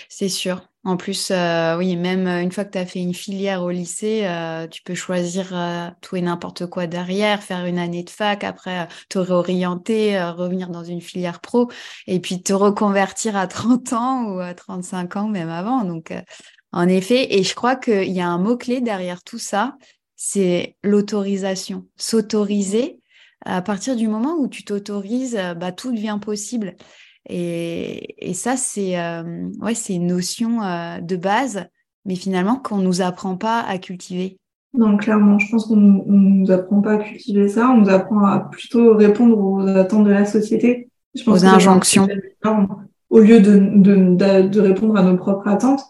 C'est sûr. En plus, euh, oui, même euh, une fois que tu as fait une filière au lycée, euh, tu peux choisir tout et n'importe quoi derrière, faire une année de fac, après te réorienter, revenir dans une filière pro, et puis te reconvertir à [laughs] 30 ans ou à 35 ans, même avant. Donc, en effet, et je crois qu'il y a un mot-clé derrière tout ça, c'est l'autorisation. S'autoriser, à partir du moment où tu t'autorises, bah, tout devient possible. Et, ça, c'est euh, ouais, une notion euh, de base, mais finalement qu'on ne nous apprend pas à cultiver. Non, clairement, je pense qu'on ne nous apprend pas à cultiver ça, on nous apprend à plutôt répondre aux attentes de la société. Je pense aux injonctions. Au lieu de, de, de, répondre à nos propres attentes.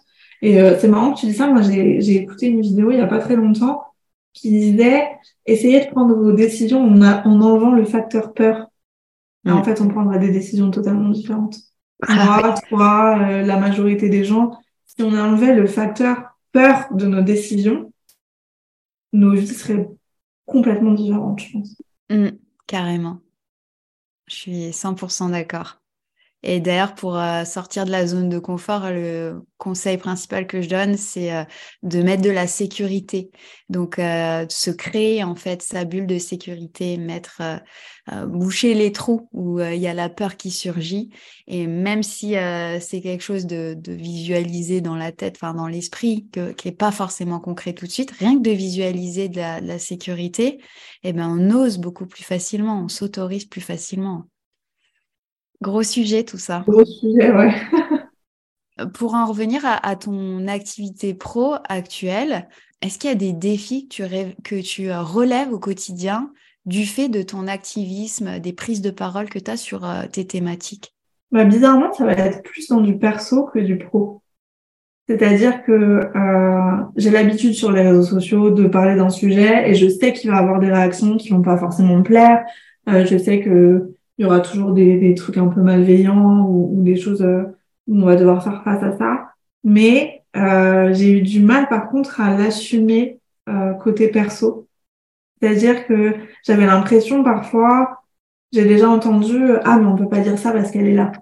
Et euh, c'est marrant que tu dis ça, moi j'ai écouté une vidéo il n'y a pas très longtemps qui disait essayez de prendre vos décisions en, en enlevant le facteur peur en fait, on prendra des décisions totalement différentes. Ah Moi, toi, euh, la majorité des gens, si on enlevait le facteur peur de nos décisions, nos vies seraient complètement différentes, je pense. Mmh, carrément. Je suis 100% d'accord. Et d'ailleurs, pour euh, sortir de la zone de confort, le conseil principal que je donne, c'est euh, de mettre de la sécurité. Donc, euh, se créer en fait sa bulle de sécurité, mettre, boucher les trous où il y a la peur qui surgit. Et même si c'est quelque chose de, de, visualisé dans la tête, enfin dans l'esprit, qui n'est pas forcément concret tout de suite, rien que de visualiser de la, de la sécurité, eh ben, on ose beaucoup plus facilement, on s'autorise plus facilement. Gros sujet tout ça. Gros sujet, ouais. pour en revenir à, ton activité pro actuelle, est-ce qu'il y a des défis que tu, que tu relèves au quotidien du fait de ton activisme, des prises de parole que tu as sur tes thématiques? Bah, Bizarrement, ça va être plus dans du perso que du pro. C'est-à-dire que euh, j'ai l'habitude sur les réseaux sociaux de parler d'un sujet et je sais qu'il va y avoir des réactions qui vont pas forcément me plaire. Euh, je sais que il y aura toujours des, des, trucs un peu malveillants ou, des choses euh, où on va devoir faire face à ça. Mais euh, j'ai eu du mal par contre à l'assumer euh, côté perso. C'est-à-dire que j'avais l'impression parfois, j'ai déjà entendu ah mais on peut pas dire ça parce qu'elle est là.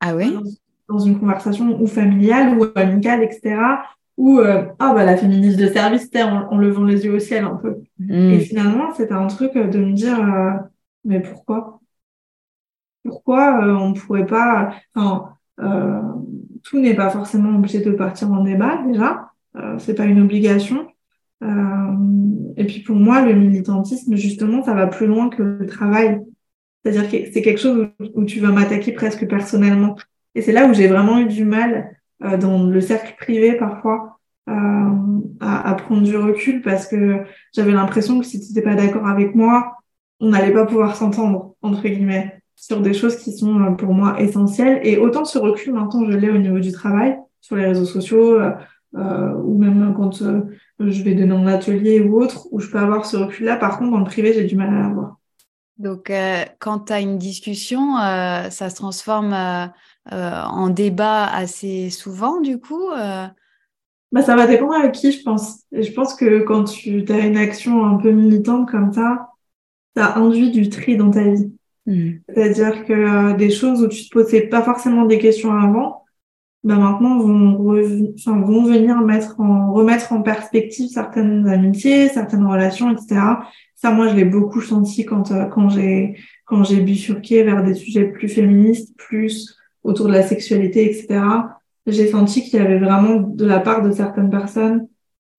Ah oui? Dans une conversation ou familiale ou amicale, etc. Ou euh, ah bah la féministe de service, en, en, levant les yeux au ciel un peu. Mm. Et finalement, c'était un truc de me dire euh, mais pourquoi? Pourquoi euh, on pourrait pas Enfin, euh, tout n'est pas forcément obligé de partir en débat déjà. c'est pas une obligation. et puis pour moi, le militantisme, justement, ça va plus loin que le travail. C'est-à-dire que c'est quelque chose où tu vas m'attaquer presque personnellement. Et c'est là où j'ai vraiment eu du mal euh, dans le cercle privé parfois euh, à, à, prendre du recul parce que j'avais l'impression que si tu n'étais pas d'accord avec moi, on n'allait pas pouvoir s'entendre, entre guillemets, sur des choses qui sont euh, pour moi essentielles. Et autant ce recul, maintenant, je l'ai au niveau du travail, sur les réseaux sociaux, euh, euh ou même quand je vais donner un atelier ou autre, où je peux avoir ce recul-là. Par contre, dans le privé, j'ai du mal à l'avoir. Donc, euh, quand tu as une discussion, ça se transforme en débat assez souvent, du coup bah, Ça va dépendre avec qui, je pense. Et je pense que quand tu as une action un peu militante comme ça, ça induit du tri dans ta vie. Mmh. C'est-à-dire que euh, des choses où tu te posais pas forcément des questions avant, bah maintenant vont, vont venir mettre en, remettre en perspective certaines amitiés, certaines relations, etc. Ça, moi, je l'ai beaucoup senti quand, quand j'ai quand j'ai bifurqué vers des sujets plus féministes, plus autour de la sexualité, etc., j'ai senti qu'il y avait vraiment de la part de certaines personnes,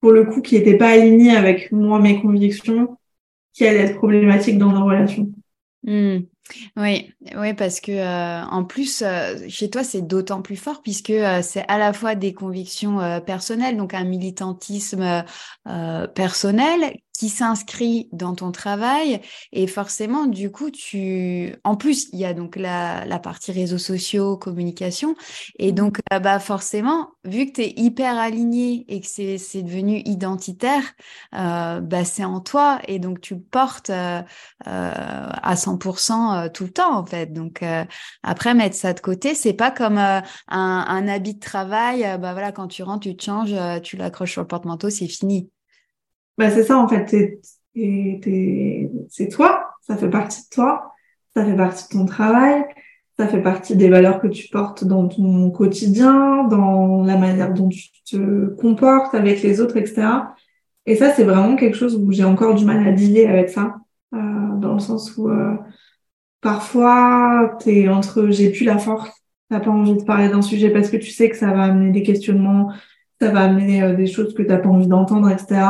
pour le coup, qui n'étaient pas alignées avec moi, mes convictions, qui allaient être problématiques dans nos relations. Hmm. Oui, parce que euh, en plus, euh, chez toi, c'est d'autant plus fort puisque euh, c'est à la fois des convictions personnelles, donc un militantisme personnel qui s'inscrit dans ton travail. Et forcément du coup tu en plus il y a donc la, la partie réseaux sociaux communication. Et mmh. donc euh, bah forcément vu que tu es hyper aligné et que c'est c'est devenu identitaire euh, bah c'est en toi. Et donc tu le portes euh, euh à 100% euh, tout le temps en fait. Donc après mettre ça de côté c'est pas comme un, un habit de travail bah voilà quand tu rentres tu te changes tu l'accroches sur le porte-manteau c'est fini bah, c'est ça, en fait. C'est toi, ça fait partie de toi, ça fait partie de ton travail, ça fait partie des valeurs que tu portes dans ton quotidien, dans la manière dont tu te comportes avec les autres, etc. Et ça, c'est vraiment quelque chose où j'ai encore du mal à dealer avec ça, euh, dans le sens où euh, parfois, t'es entre j'ai plus la force, t'as pas envie de parler d'un sujet parce que tu sais que ça va amener des questionnements, ça va amener euh, des choses que t'as pas envie d'entendre, etc.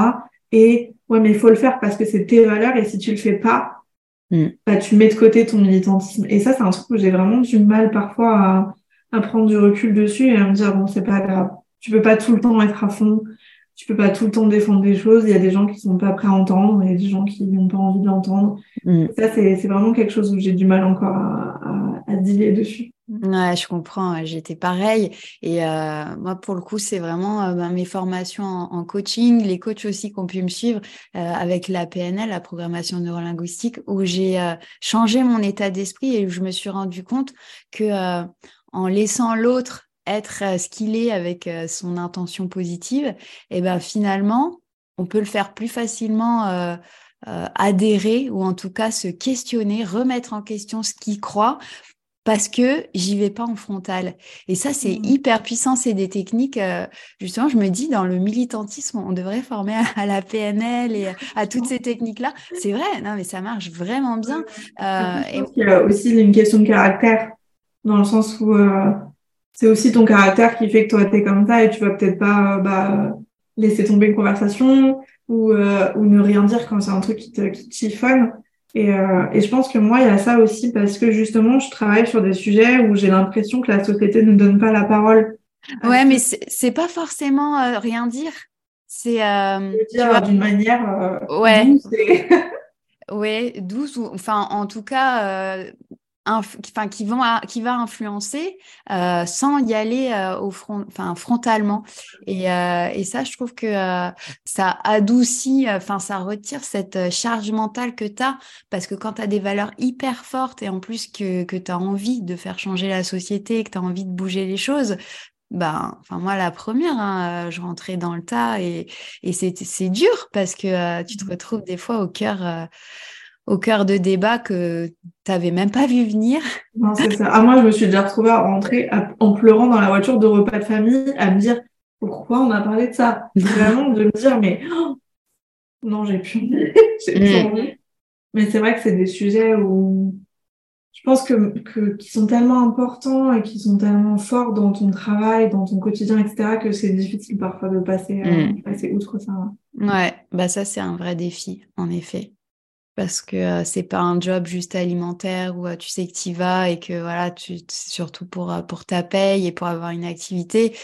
Et ouais, mais il faut le faire parce que c'est tes valeurs et si tu le fais pas, mm. bah, tu mets de côté ton militantisme. Et ça, c'est un truc où j'ai vraiment du mal parfois à, à, prendre du recul dessus et à me dire bon, c'est pas grave. Tu peux pas tout le temps être à fond. Tu peux pas tout le temps défendre des choses. Il y a des gens qui sont pas prêts à entendre. Il y a des gens qui n'ont pas envie d'entendre. Mm. Ça, c'est vraiment quelque chose où j'ai du mal encore à, à, à dealer dessus. Ouais, je comprends. J'étais pareil. Et euh, moi, pour le coup, c'est vraiment euh, ben, mes formations en, coaching, les coachs aussi qui ont pu me suivre euh, avec la PNL, la programmation neurolinguistique, où j'ai changé mon état d'esprit et où je me suis rendu compte que en laissant l'autre être ce qu'il est avec son intention positive, et ben finalement, on peut le faire plus facilement. adhérer ou en tout cas se questionner, remettre en question ce qu'il croit parce que j'y vais pas en frontal. Et ça, c'est mmh. hyper puissant. C'est des techniques, euh, justement, je me dis, dans le militantisme, on devrait former à, la PNL et [laughs] à toutes ces techniques-là. C'est vrai, non, mais ça marche vraiment bien. Euh, et... Il y a aussi une question de caractère, dans le sens où euh, c'est aussi ton caractère qui fait que toi, tu es comme ça et tu vas peut-être pas bah, laisser tomber une conversation ou, ou ne rien dire quand c'est un truc qui te, qui te chiffonne. Et, euh, et, je pense que moi, il y a ça aussi parce que justement, je travaille sur des sujets où j'ai l'impression que la société ne donne pas la parole Ouais, mais c'est pas forcément rien dire. C'est dire d'une manière ouais. [laughs] ouais, douce ou enfin en tout cas enfin, qui, vont qui va influencer euh, sans y aller euh, au front, enfin, frontalement. Et, euh, et, ça, je trouve que ça adoucit, enfin, ça retire cette charge mentale que tu as, parce que quand tu as des valeurs hyper fortes et en plus que, que tu as envie de faire changer la société, que tu as envie de bouger les choses, ben, enfin moi la première, hein, je rentrais dans le tas et, et c'est dur parce que tu te retrouves des fois au cœur au cœur de débats que tu n'avais même pas vu venir. Non, c'est ça. Ah, moi, je me suis déjà retrouvée à rentrer en pleurant dans la voiture de repas de famille, à me dire pourquoi on a parlé de ça? [laughs] Vraiment, de me dire, mais oh, non, j'ai plus [laughs] j'ai plus mm. envie. Mais c'est vrai que c'est des sujets où je pense que, que qui sont tellement importants et qui sont tellement forts dans ton travail, dans ton quotidien, etc., que c'est difficile parfois de passer, euh, mm. passer outre ça. Ouais, bah ça c'est un vrai défi, en effet parce que c'est pas un job juste alimentaire où tu sais que tu vas et que voilà, tu surtout pour pour ta paye et pour avoir une activité,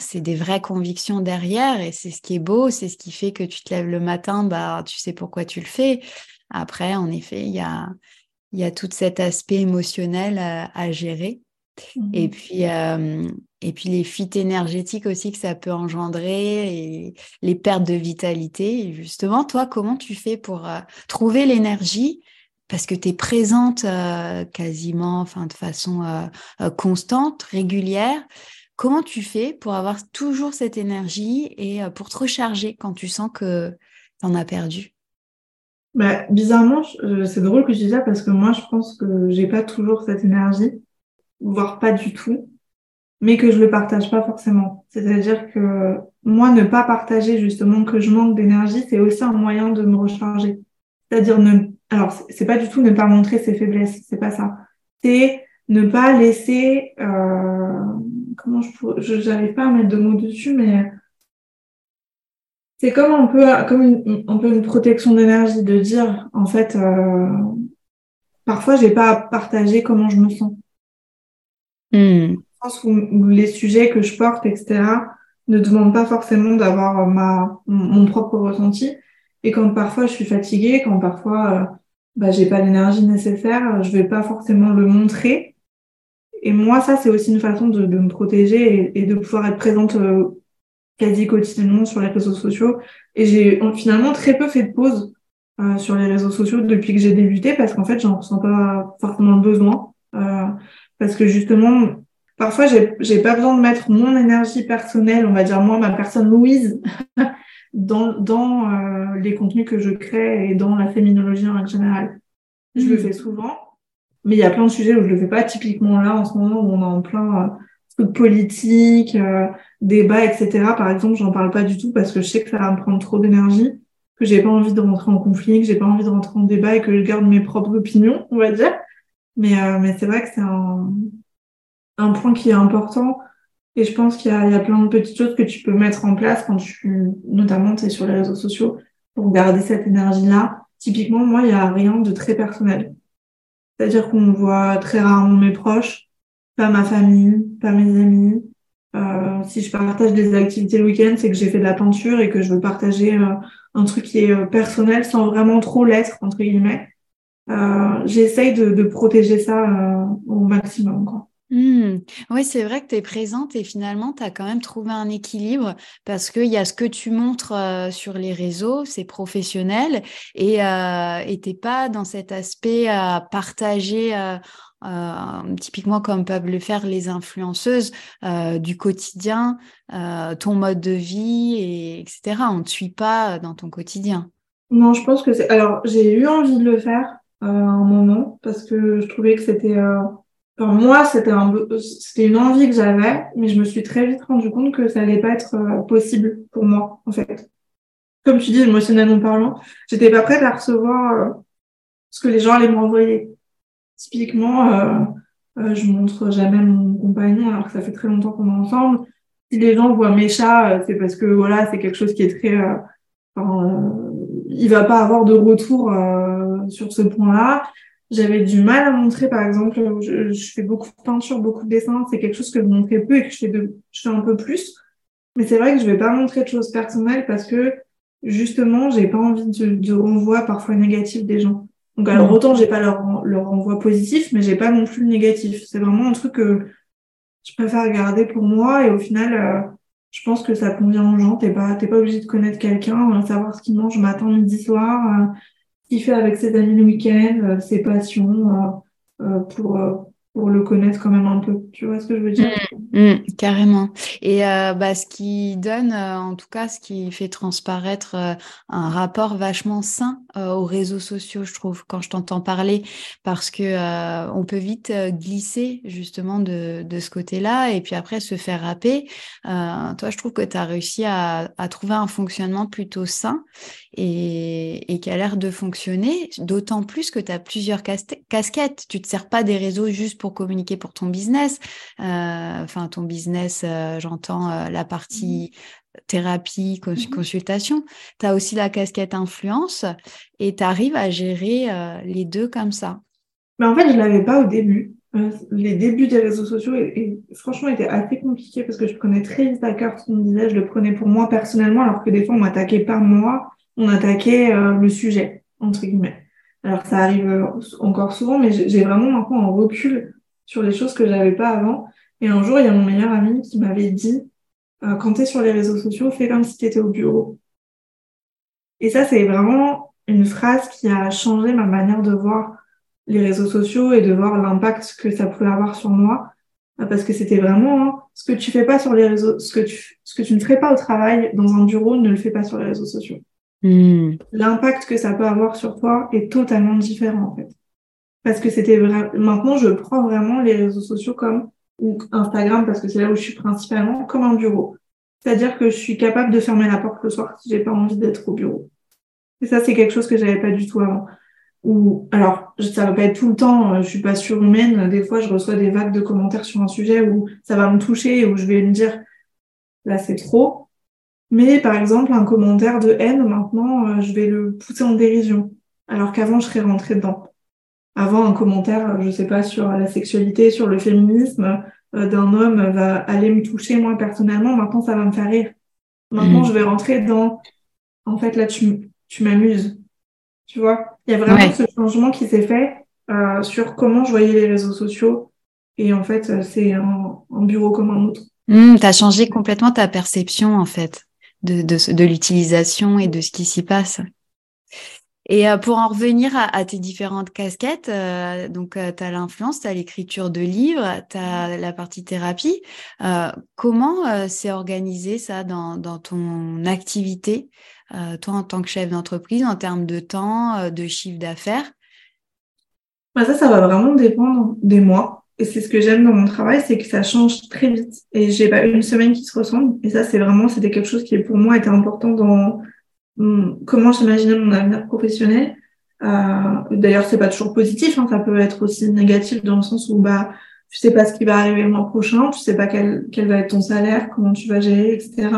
c'est des vraies convictions derrière et c'est ce qui est beau, c'est ce qui fait que tu te lèves le matin, bah tu sais pourquoi tu le fais. Après, en effet, il y a il y a tout cet aspect émotionnel à gérer. Et mmh puis, et puis les fuites énergétiques aussi que ça peut engendrer et les pertes de vitalité. Et justement, toi, comment tu fais pour trouver l'énergie? Parce que tu es présente quasiment, enfin de façon constante, régulière. Comment tu fais pour avoir toujours cette énergie et pour te recharger quand tu sens que tu en as perdu? Bah, bizarrement, c'est drôle que je dise ça parce que moi, je pense que j'ai pas toujours cette énergie voire pas du tout, mais que je le partage pas forcément. C'est-à-dire que moi, ne pas partager justement que je manque d'énergie, c'est aussi un moyen de me recharger. C'est-à-dire ne, alors c'est pas du tout ne pas montrer ses faiblesses, c'est pas ça. C'est ne pas laisser, euh, comment je pourrais, j'arrive pas à mettre de mots dessus, mais c'est comme un peu, comme une, un peu une protection d'énergie de dire, en fait, euh, parfois j'ai pas à partager comment je me sens. Hmm. Je pense où, les sujets que je porte, etc., ne demandent pas forcément d'avoir ma mon propre ressenti. Et quand parfois je suis fatiguée, quand parfois euh, bah, j'ai pas l'énergie nécessaire, je vais pas forcément le montrer. Et moi, ça, c'est aussi une façon de, de me protéger et, de pouvoir être présente euh, quasi quotidiennement sur les réseaux sociaux. Et j'ai finalement très peu fait de pause euh, sur les réseaux sociaux depuis que j'ai débuté parce qu'en fait, j'en ressens pas forcément besoin. Euh, parce que justement, parfois, j'ai, pas besoin de mettre mon énergie personnelle, on va dire moi, ma personne Louise, [laughs] dans, dans euh, les contenus que je crée et dans la féminologie en général. Je le hmm. fais souvent, mais il y a plein de sujets où je le fais pas. Typiquement là, en ce moment, où on est en plein euh, truc politique, euh, débat, etc. Par exemple, j'en parle pas du tout parce que je sais que ça va me prendre trop d'énergie, que j'ai pas envie de rentrer en conflit, que j'ai pas envie de rentrer en débat et que je garde mes propres opinions, on va dire. Mais, euh, mais c'est vrai que c'est un, un point qui est important. Et je pense qu'il y y a plein de petites choses que tu peux mettre en place quand tu, notamment, tu es sur les réseaux sociaux pour garder cette énergie-là. Typiquement, moi, il n'y a rien de très personnel. C'est-à-dire qu'on voit très rarement mes proches, pas ma famille, pas mes amis. Euh, si je partage des activités le week-end, c'est que j'ai fait de la peinture et que je veux partager euh, un truc qui est euh, personnel sans vraiment trop l'être, entre guillemets. Euh, j'essaye de, protéger ça euh, au maximum. Quoi. Hmm. Oui, c'est vrai que tu es présente et finalement, tu as quand même trouvé un équilibre parce qu'il y a ce que tu montres euh, sur les réseaux, c'est professionnel, et tu n'es pas dans cet aspect à partager, typiquement comme peuvent le faire les influenceuses, du quotidien, ton mode de vie, et, etc. On ne te suit pas dans ton quotidien. Non, je pense que c'est... Alors, j'ai eu envie de le faire, euh, un moment parce que je trouvais que c'était euh, enfin, moi c'était un c'était une envie que j'avais mais je me suis très vite rendu compte que ça allait pas être euh, possible pour moi en fait. Comme tu dis émotionnellement parlant j'étais pas prête à recevoir ce que les gens allaient me renvoyer. Typiquement je montre jamais mon compagnon alors que ça fait très longtemps qu'on est ensemble. Si les gens voient mes chats c'est parce que voilà c'est quelque chose qui est très il va pas avoir de retour sur ce point-là. j'avais du mal à montrer, par exemple, je, je, fais beaucoup de peinture, beaucoup de dessins, c'est quelque chose que je montrais peu et que je fais, de, je fais un peu plus. Mais c'est vrai que je vais pas montrer de choses personnelles parce que justement, j'ai pas envie de, de renvoi parfois négatif des gens. Donc alors autant j'ai pas leur, leur renvoi positif, mais j'ai pas non plus le négatif. C'est vraiment un truc que je préfère garder pour moi et au final, euh, je pense que ça convient aux gens. T'es pas t'es pas obligé de connaître quelqu'un, savoir ce qu'il mange matin, midi, soir, euh, ce qu'il fait avec ses amis le week-end, euh, ses passions pour pour le connaître quand même un peu. Tu vois ce que je veux dire? Mmh, mmh, Carrément. Et euh, bah, ce qui donne, euh, en tout cas, ce qui fait transparaître euh, un rapport vachement sain aux réseaux sociaux, je trouve, quand je t'entends parler, parce que on peut vite glisser justement de, de ce côté-là et puis après se faire happer. toi, je trouve que tu as réussi à, à, trouver un fonctionnement plutôt sain et, et qui a l'air de fonctionner, d'autant plus que tu as plusieurs casquettes. Tu te sers pas des réseaux juste pour communiquer pour ton business. Euh, enfin, ton business, euh, j'entends euh, la partie thérapie, mmh consultation. Tu as aussi la casquette influence et tu arrives à gérer les deux comme ça. Mais en fait, je ne l'avais pas au début. les débuts des réseaux sociaux, et, franchement, étaient assez compliqués parce que je prenais très vite à cœur ce qu'on me disait. Je le prenais pour moi personnellement, alors que des fois, on m'attaquait pas moi, on attaquait le sujet, entre guillemets. Alors ça arrive euh, encore souvent, mais j'ai vraiment maintenant un recul sur les choses que j'avais pas avant. Et un jour, il y a mon meilleur ami qui m'avait dit, euh, quand tu es sur les réseaux sociaux, fais comme si tu étais au bureau. Et ça, c'est vraiment une phrase qui a changé ma manière de voir les réseaux sociaux et de voir l'impact que ça pouvait avoir sur moi. Euh, parce que c'était vraiment hein, ce que tu fais pas sur les réseaux, ce que tu, ce que tu ne ferais pas au travail dans un bureau, ne le fais pas sur les réseaux sociaux. Hmm. L'impact que ça peut avoir sur toi est totalement différent en fait. Parce que c'était vrai. Maintenant, je prends vraiment les réseaux sociaux comme ou Instagram parce que c'est là où je suis principalement comme un bureau. C'est-à-dire que je suis capable de fermer la porte le soir si j'ai pas envie d'être au bureau. Et ça, c'est quelque chose que j'avais pas du tout avant. Ou alors, ça va pas être tout le temps. Euh, je suis pas surhumaine. Des fois, je reçois des vagues de commentaires sur un sujet où ça va me toucher, où je vais me dire là, c'est trop. Mais par exemple, un commentaire de haine, maintenant, euh, je vais le pousser en dérision, alors qu'avant, je serais rentrée dedans. Avant, un commentaire, euh, je sais pas, sur la sexualité, sur le féminisme euh, d'un homme va aller me toucher moi personnellement. Maintenant, ça va me faire rire. Maintenant, mmh. je vais rentrer dans, en fait, là, tu, tu m'amuses. Tu vois, il y a vraiment ce changement qui s'est fait euh, sur comment je voyais les réseaux sociaux. Et en fait, c'est un, un, bureau comme un autre. Mmh, tu as changé complètement ta perception, en fait de, de, l'utilisation et de ce qui s'y passe. Et euh, pour en revenir à, à tes différentes casquettes, euh, donc euh, tu as l'influence, tu as l'écriture de livres, tu as la partie thérapie. Euh, comment c'est organisé ça dans, dans ton activité, toi en tant que chef d'entreprise, en termes de temps, de chiffre d'affaires? Bah Ça, ça va vraiment dépendre des mois. Et c'est ce que j'aime dans mon travail, c'est que ça change très vite. Et j'ai pas une semaine qui se ressemble. Et ça, c'est vraiment, c'était quelque chose qui pour moi était important dans comment j'imaginais mon avenir professionnel. Euh, D'ailleurs, c'est pas toujours positif. Hein, ça peut être aussi négatif dans le sens où bah tu sais pas ce qui va arriver le mois prochain, tu sais pas quel quel va être ton salaire, comment tu vas gérer, etc.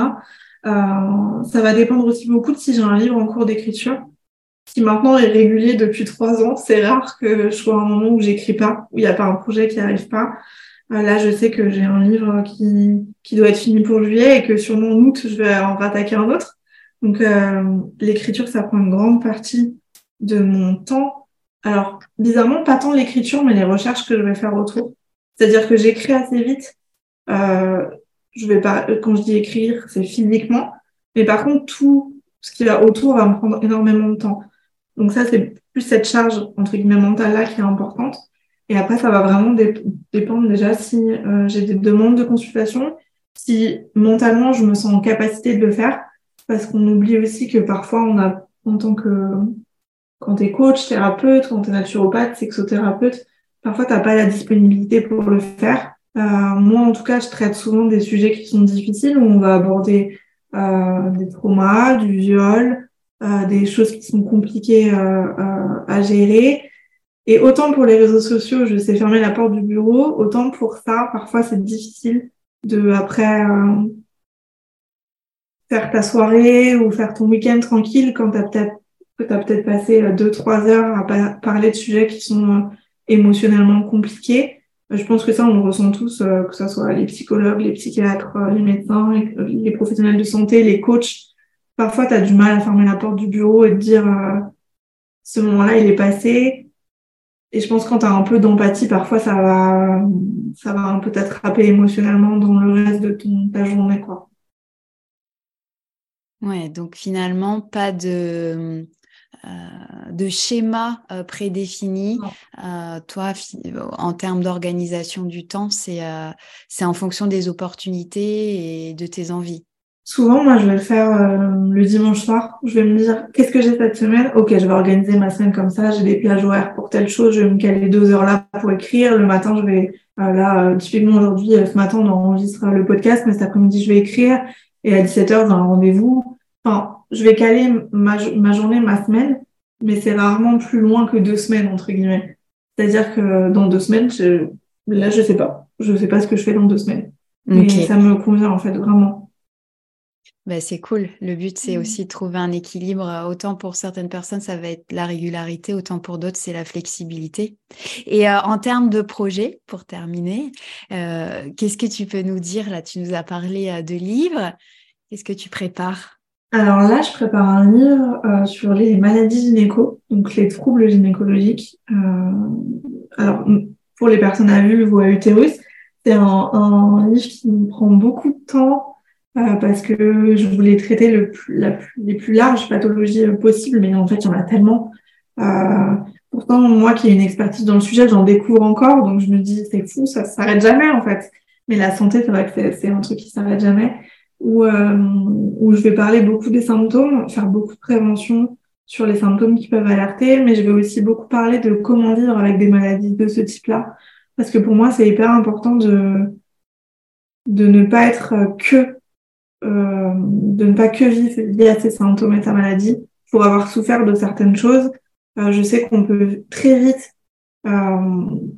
Euh, ça va dépendre aussi beaucoup de si j'ai un livre en cours d'écriture qui maintenant est régulier depuis trois ans. C'est rare que je sois à un moment où j'écris pas, où il n'y a pas un projet qui n'arrive pas. Euh, là, je sais que j'ai un livre qui, qui doit être fini pour juillet et que sur mon août, je vais en rattaquer un autre. Donc, euh, l'écriture, ça prend une grande partie de mon temps. Alors, bizarrement, pas tant l'écriture, mais les recherches que je vais faire autour. C'est-à-dire que j'écris assez vite. Euh, je vais pas, quand je dis écrire, c'est physiquement. Mais par contre, tout ce qui va autour va me prendre énormément de temps. Donc ça, c'est plus cette charge, entre guillemets, mentale-là qui est importante. Et après, ça va vraiment dépendre déjà si euh, j'ai des demandes de consultation, si mentalement, je me sens en capacité de le faire, parce qu'on oublie aussi que parfois, on a, en tant que, quand tu es coach, thérapeute, quand tu es naturopathe, sexothérapeute, parfois, tu pas la disponibilité pour le faire. Euh, moi, en tout cas, je traite souvent des sujets qui sont difficiles, où on va aborder euh, des traumas, du viol, des choses qui sont compliquées euh, euh, à gérer. Et autant pour les réseaux sociaux, je sais fermer la porte du bureau, autant pour ça, parfois c'est difficile de après faire ta soirée ou faire ton week-end tranquille quand tu as peut-être que tu as peut-être passé deux, trois heures à parler de sujets qui sont émotionnellement compliqués. Je pense que ça, on le ressent tous, que ce soit les psychologues, les psychiatres, les médecins, les professionnels de santé, les coachs. Parfois, tu as du mal à fermer la porte du bureau et te dire ce moment-là, il est passé. Et je pense que quand tu as un peu d'empathie, parfois, ça va, ça va un peu t'attraper émotionnellement dans le reste de ton, ta journée, quoi. Ouais, donc finalement, pas de, euh, de schéma euh, prédéfini. Euh, toi, en termes d'organisation du temps, c'est c'est en fonction des opportunités et de tes envies. Souvent, moi, je vais le faire euh, le dimanche soir. Je vais me dire, qu'est-ce que j'ai cette semaine? Ok, je vais organiser ma semaine comme ça. J'ai des plages horaires pour telle chose. Je vais me caler deux heures là pour écrire. Le matin, je vais, euh, là, euh, typiquement aujourd'hui, ce matin, on enregistre le podcast, mais cet après-midi, je vais écrire. Et à 17h, j'ai un rendez-vous. Enfin, je vais caler ma, ma journée, ma semaine, mais c'est rarement plus loin que deux semaines, entre guillemets. C'est-à-dire que dans deux semaines, je, là, je sais pas. Je sais pas ce que je fais dans deux semaines. Mais ça me convient, en fait, vraiment. Bah, c'est cool. Le but, c'est mmh. aussi de trouver un équilibre. Autant pour certaines personnes, ça va être la régularité, autant pour d'autres, c'est la flexibilité. Et euh, en termes de projet, pour terminer, euh, qu'est-ce que tu peux nous dire? Là Tu nous as parlé euh, de livres. Qu'est-ce que tu prépares? Alors là, je prépare un livre sur les maladies gynéco, donc les troubles gynécologiques. alors, pour les personnes à vulve ou à utérus, c'est un, un livre qui me prend beaucoup de temps euh, parce que je voulais traiter le la les plus larges pathologies euh, possibles, mais en fait, il y en a tellement. Euh, pourtant, moi qui ai une expertise dans le sujet, j'en découvre encore, donc je me dis, c'est fou, ça s'arrête jamais en fait. Mais la santé, c'est vrai que c'est un truc qui s'arrête jamais, où, euh, où je vais parler beaucoup des symptômes, faire beaucoup de prévention sur les symptômes qui peuvent alerter, mais je vais aussi beaucoup parler de comment vivre avec des maladies de ce type-là, parce que pour moi, c'est hyper important de de ne pas être que euh, de ne pas que vivre à ces symptômes et sa maladie pour avoir souffert de certaines choses. Euh, je sais qu'on peut très vite, euh,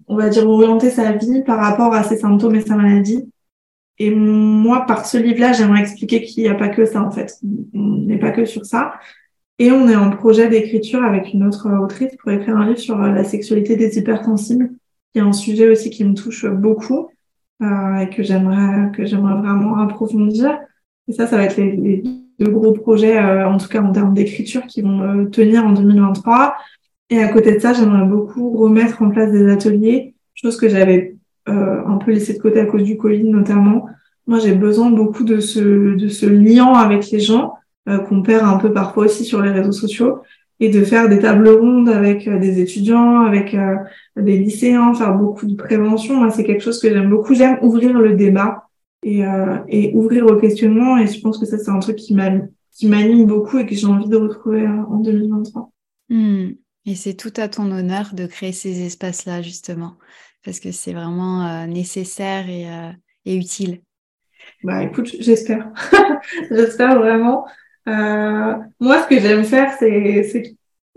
on va dire, orienter sa vie par rapport à ses symptômes et sa maladie. Et moi, par ce livre-là, j'aimerais expliquer qu'il n'y a pas que ça, en fait. On n'est pas que sur ça. Et on est en projet d'écriture avec une autre autrice pour écrire un livre sur la sexualité des hypersensibles, qui est un sujet aussi qui me touche beaucoup euh, et que j'aimerais que j'aimerais vraiment approfondir. Et ça, ça va être les, deux gros projets, euh, en tout cas en termes d'écriture, qui vont euh, tenir en 2023. Et à côté de ça, j'aimerais beaucoup remettre en place des ateliers, chose que j'avais euh, un peu laissé de côté à cause du Covid notamment. Moi, j'ai besoin beaucoup de ce, de ce lien avec les gens qu'on perd un peu parfois aussi sur les réseaux sociaux et de faire des tables rondes avec des étudiants, avec des lycéens, faire beaucoup de prévention. Moi, c'est quelque chose que j'aime beaucoup. J'aime ouvrir le débat et, euh, et ouvrir au questionnement. Et je pense que ça, c'est un truc qui m'anime beaucoup et que j'ai envie de retrouver euh, en 2023. Hmm. Et c'est tout à ton honneur de créer ces espaces-là, justement, parce que c'est vraiment euh, nécessaire et, euh, et, utile. Bah écoute, j'espère. [laughs] j'espère vraiment. Euh, moi, ce que j'aime faire, c'est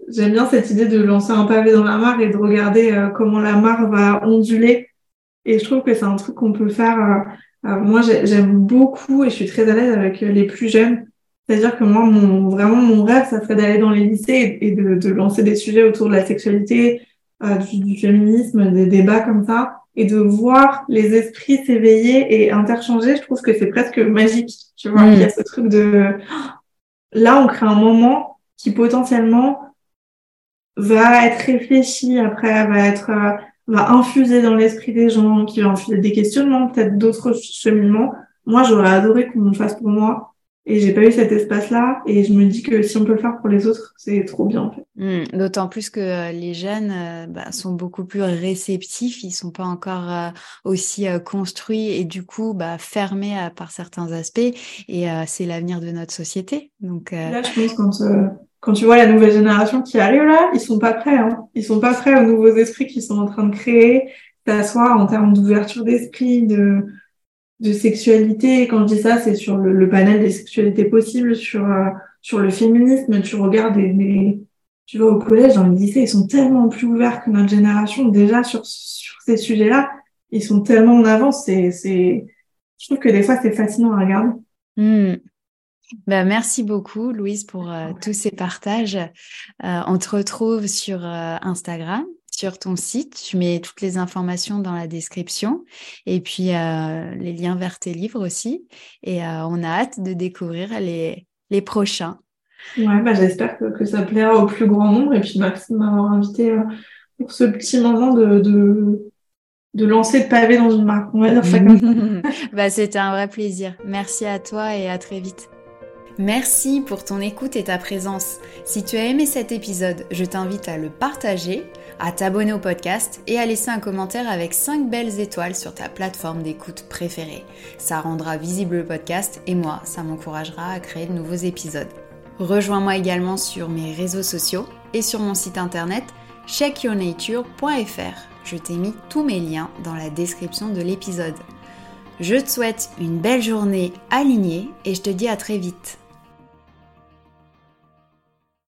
j'aime bien cette idée de lancer un pavé dans la mare et de regarder comment la mare va onduler. Et je trouve que c'est un truc qu'on peut faire moi, j'aime beaucoup et je suis très à l'aise avec les plus jeunes. C'est-à-dire que moi, mon, vraiment, mon rêve, ça serait d'aller dans les lycées et, de, de, lancer des sujets autour de la sexualité, euh, du, féminisme, des débats comme ça, et de voir les esprits s'éveiller et interchanger. Je trouve que c'est presque magique. Tu vois, il y a mm. ce truc de [gasps] là, on crée un moment qui potentiellement va être réfléchi après, va être euh, va infuser dans l'esprit des gens, qui va infuser des questionnements, peut-être d'autres cheminements. Moi, j'aurais adoré qu'on le fasse pour moi. Et j'ai pas eu cet espace-là. Et je me dis que si on peut le faire pour les autres, c'est trop bien, en fait. Mmh, d'autant plus que euh, les jeunes euh, bah, sont beaucoup plus réceptifs. Ils sont pas encore euh, aussi construits et du coup, bah, fermés par certains aspects. Et c'est l'avenir de notre société. Donc, Là, je pense quand quand tu vois la nouvelle génération qui arrive là, ils sont pas prêts. Hein. Ils sont pas prêts aux nouveaux esprits qu'ils sont en train de créer, soit en termes d'ouverture d'esprit, de, de sexualité. quand je dis ça, c'est sur le, panel des sexualités possibles, sur euh, sur le féminisme. Tu regardes des, tu vois au collège, dans le lycée, ils sont tellement plus ouverts que notre génération déjà sur sur ces sujets-là. Ils sont tellement en avance. C'est c'est, je trouve que des fois c'est fascinant à regarder. Mmh. Bah, merci beaucoup, Louise, pour euh, tous ces partages. Euh, on te retrouve sur euh, Instagram, sur ton site. Tu mets toutes les informations dans la description et puis les liens vers tes livres aussi. Et on a hâte de découvrir les, les prochains. Ouais, bah, j'espère que, ça plaira au plus grand nombre. Et puis merci de m'avoir invité pour ce petit moment de, de, de lancer le pavé dans une marque. On va dire ça comme [laughs] bah, C'était un vrai plaisir. Merci à toi et à très vite. Merci pour ton écoute et ta présence. Si tu as aimé cet épisode, je t'invite à le partager, à t'abonner au podcast et à laisser un commentaire avec 5 belles étoiles sur ta plateforme d'écoute préférée. Ça rendra visible le podcast et moi, ça m'encouragera à créer de nouveaux épisodes. Rejoins-moi également sur mes réseaux sociaux et sur mon site internet checkyournature.fr. Je t'ai mis tous mes liens dans la description de l'épisode. Je te souhaite une belle journée alignée et je te dis à très vite.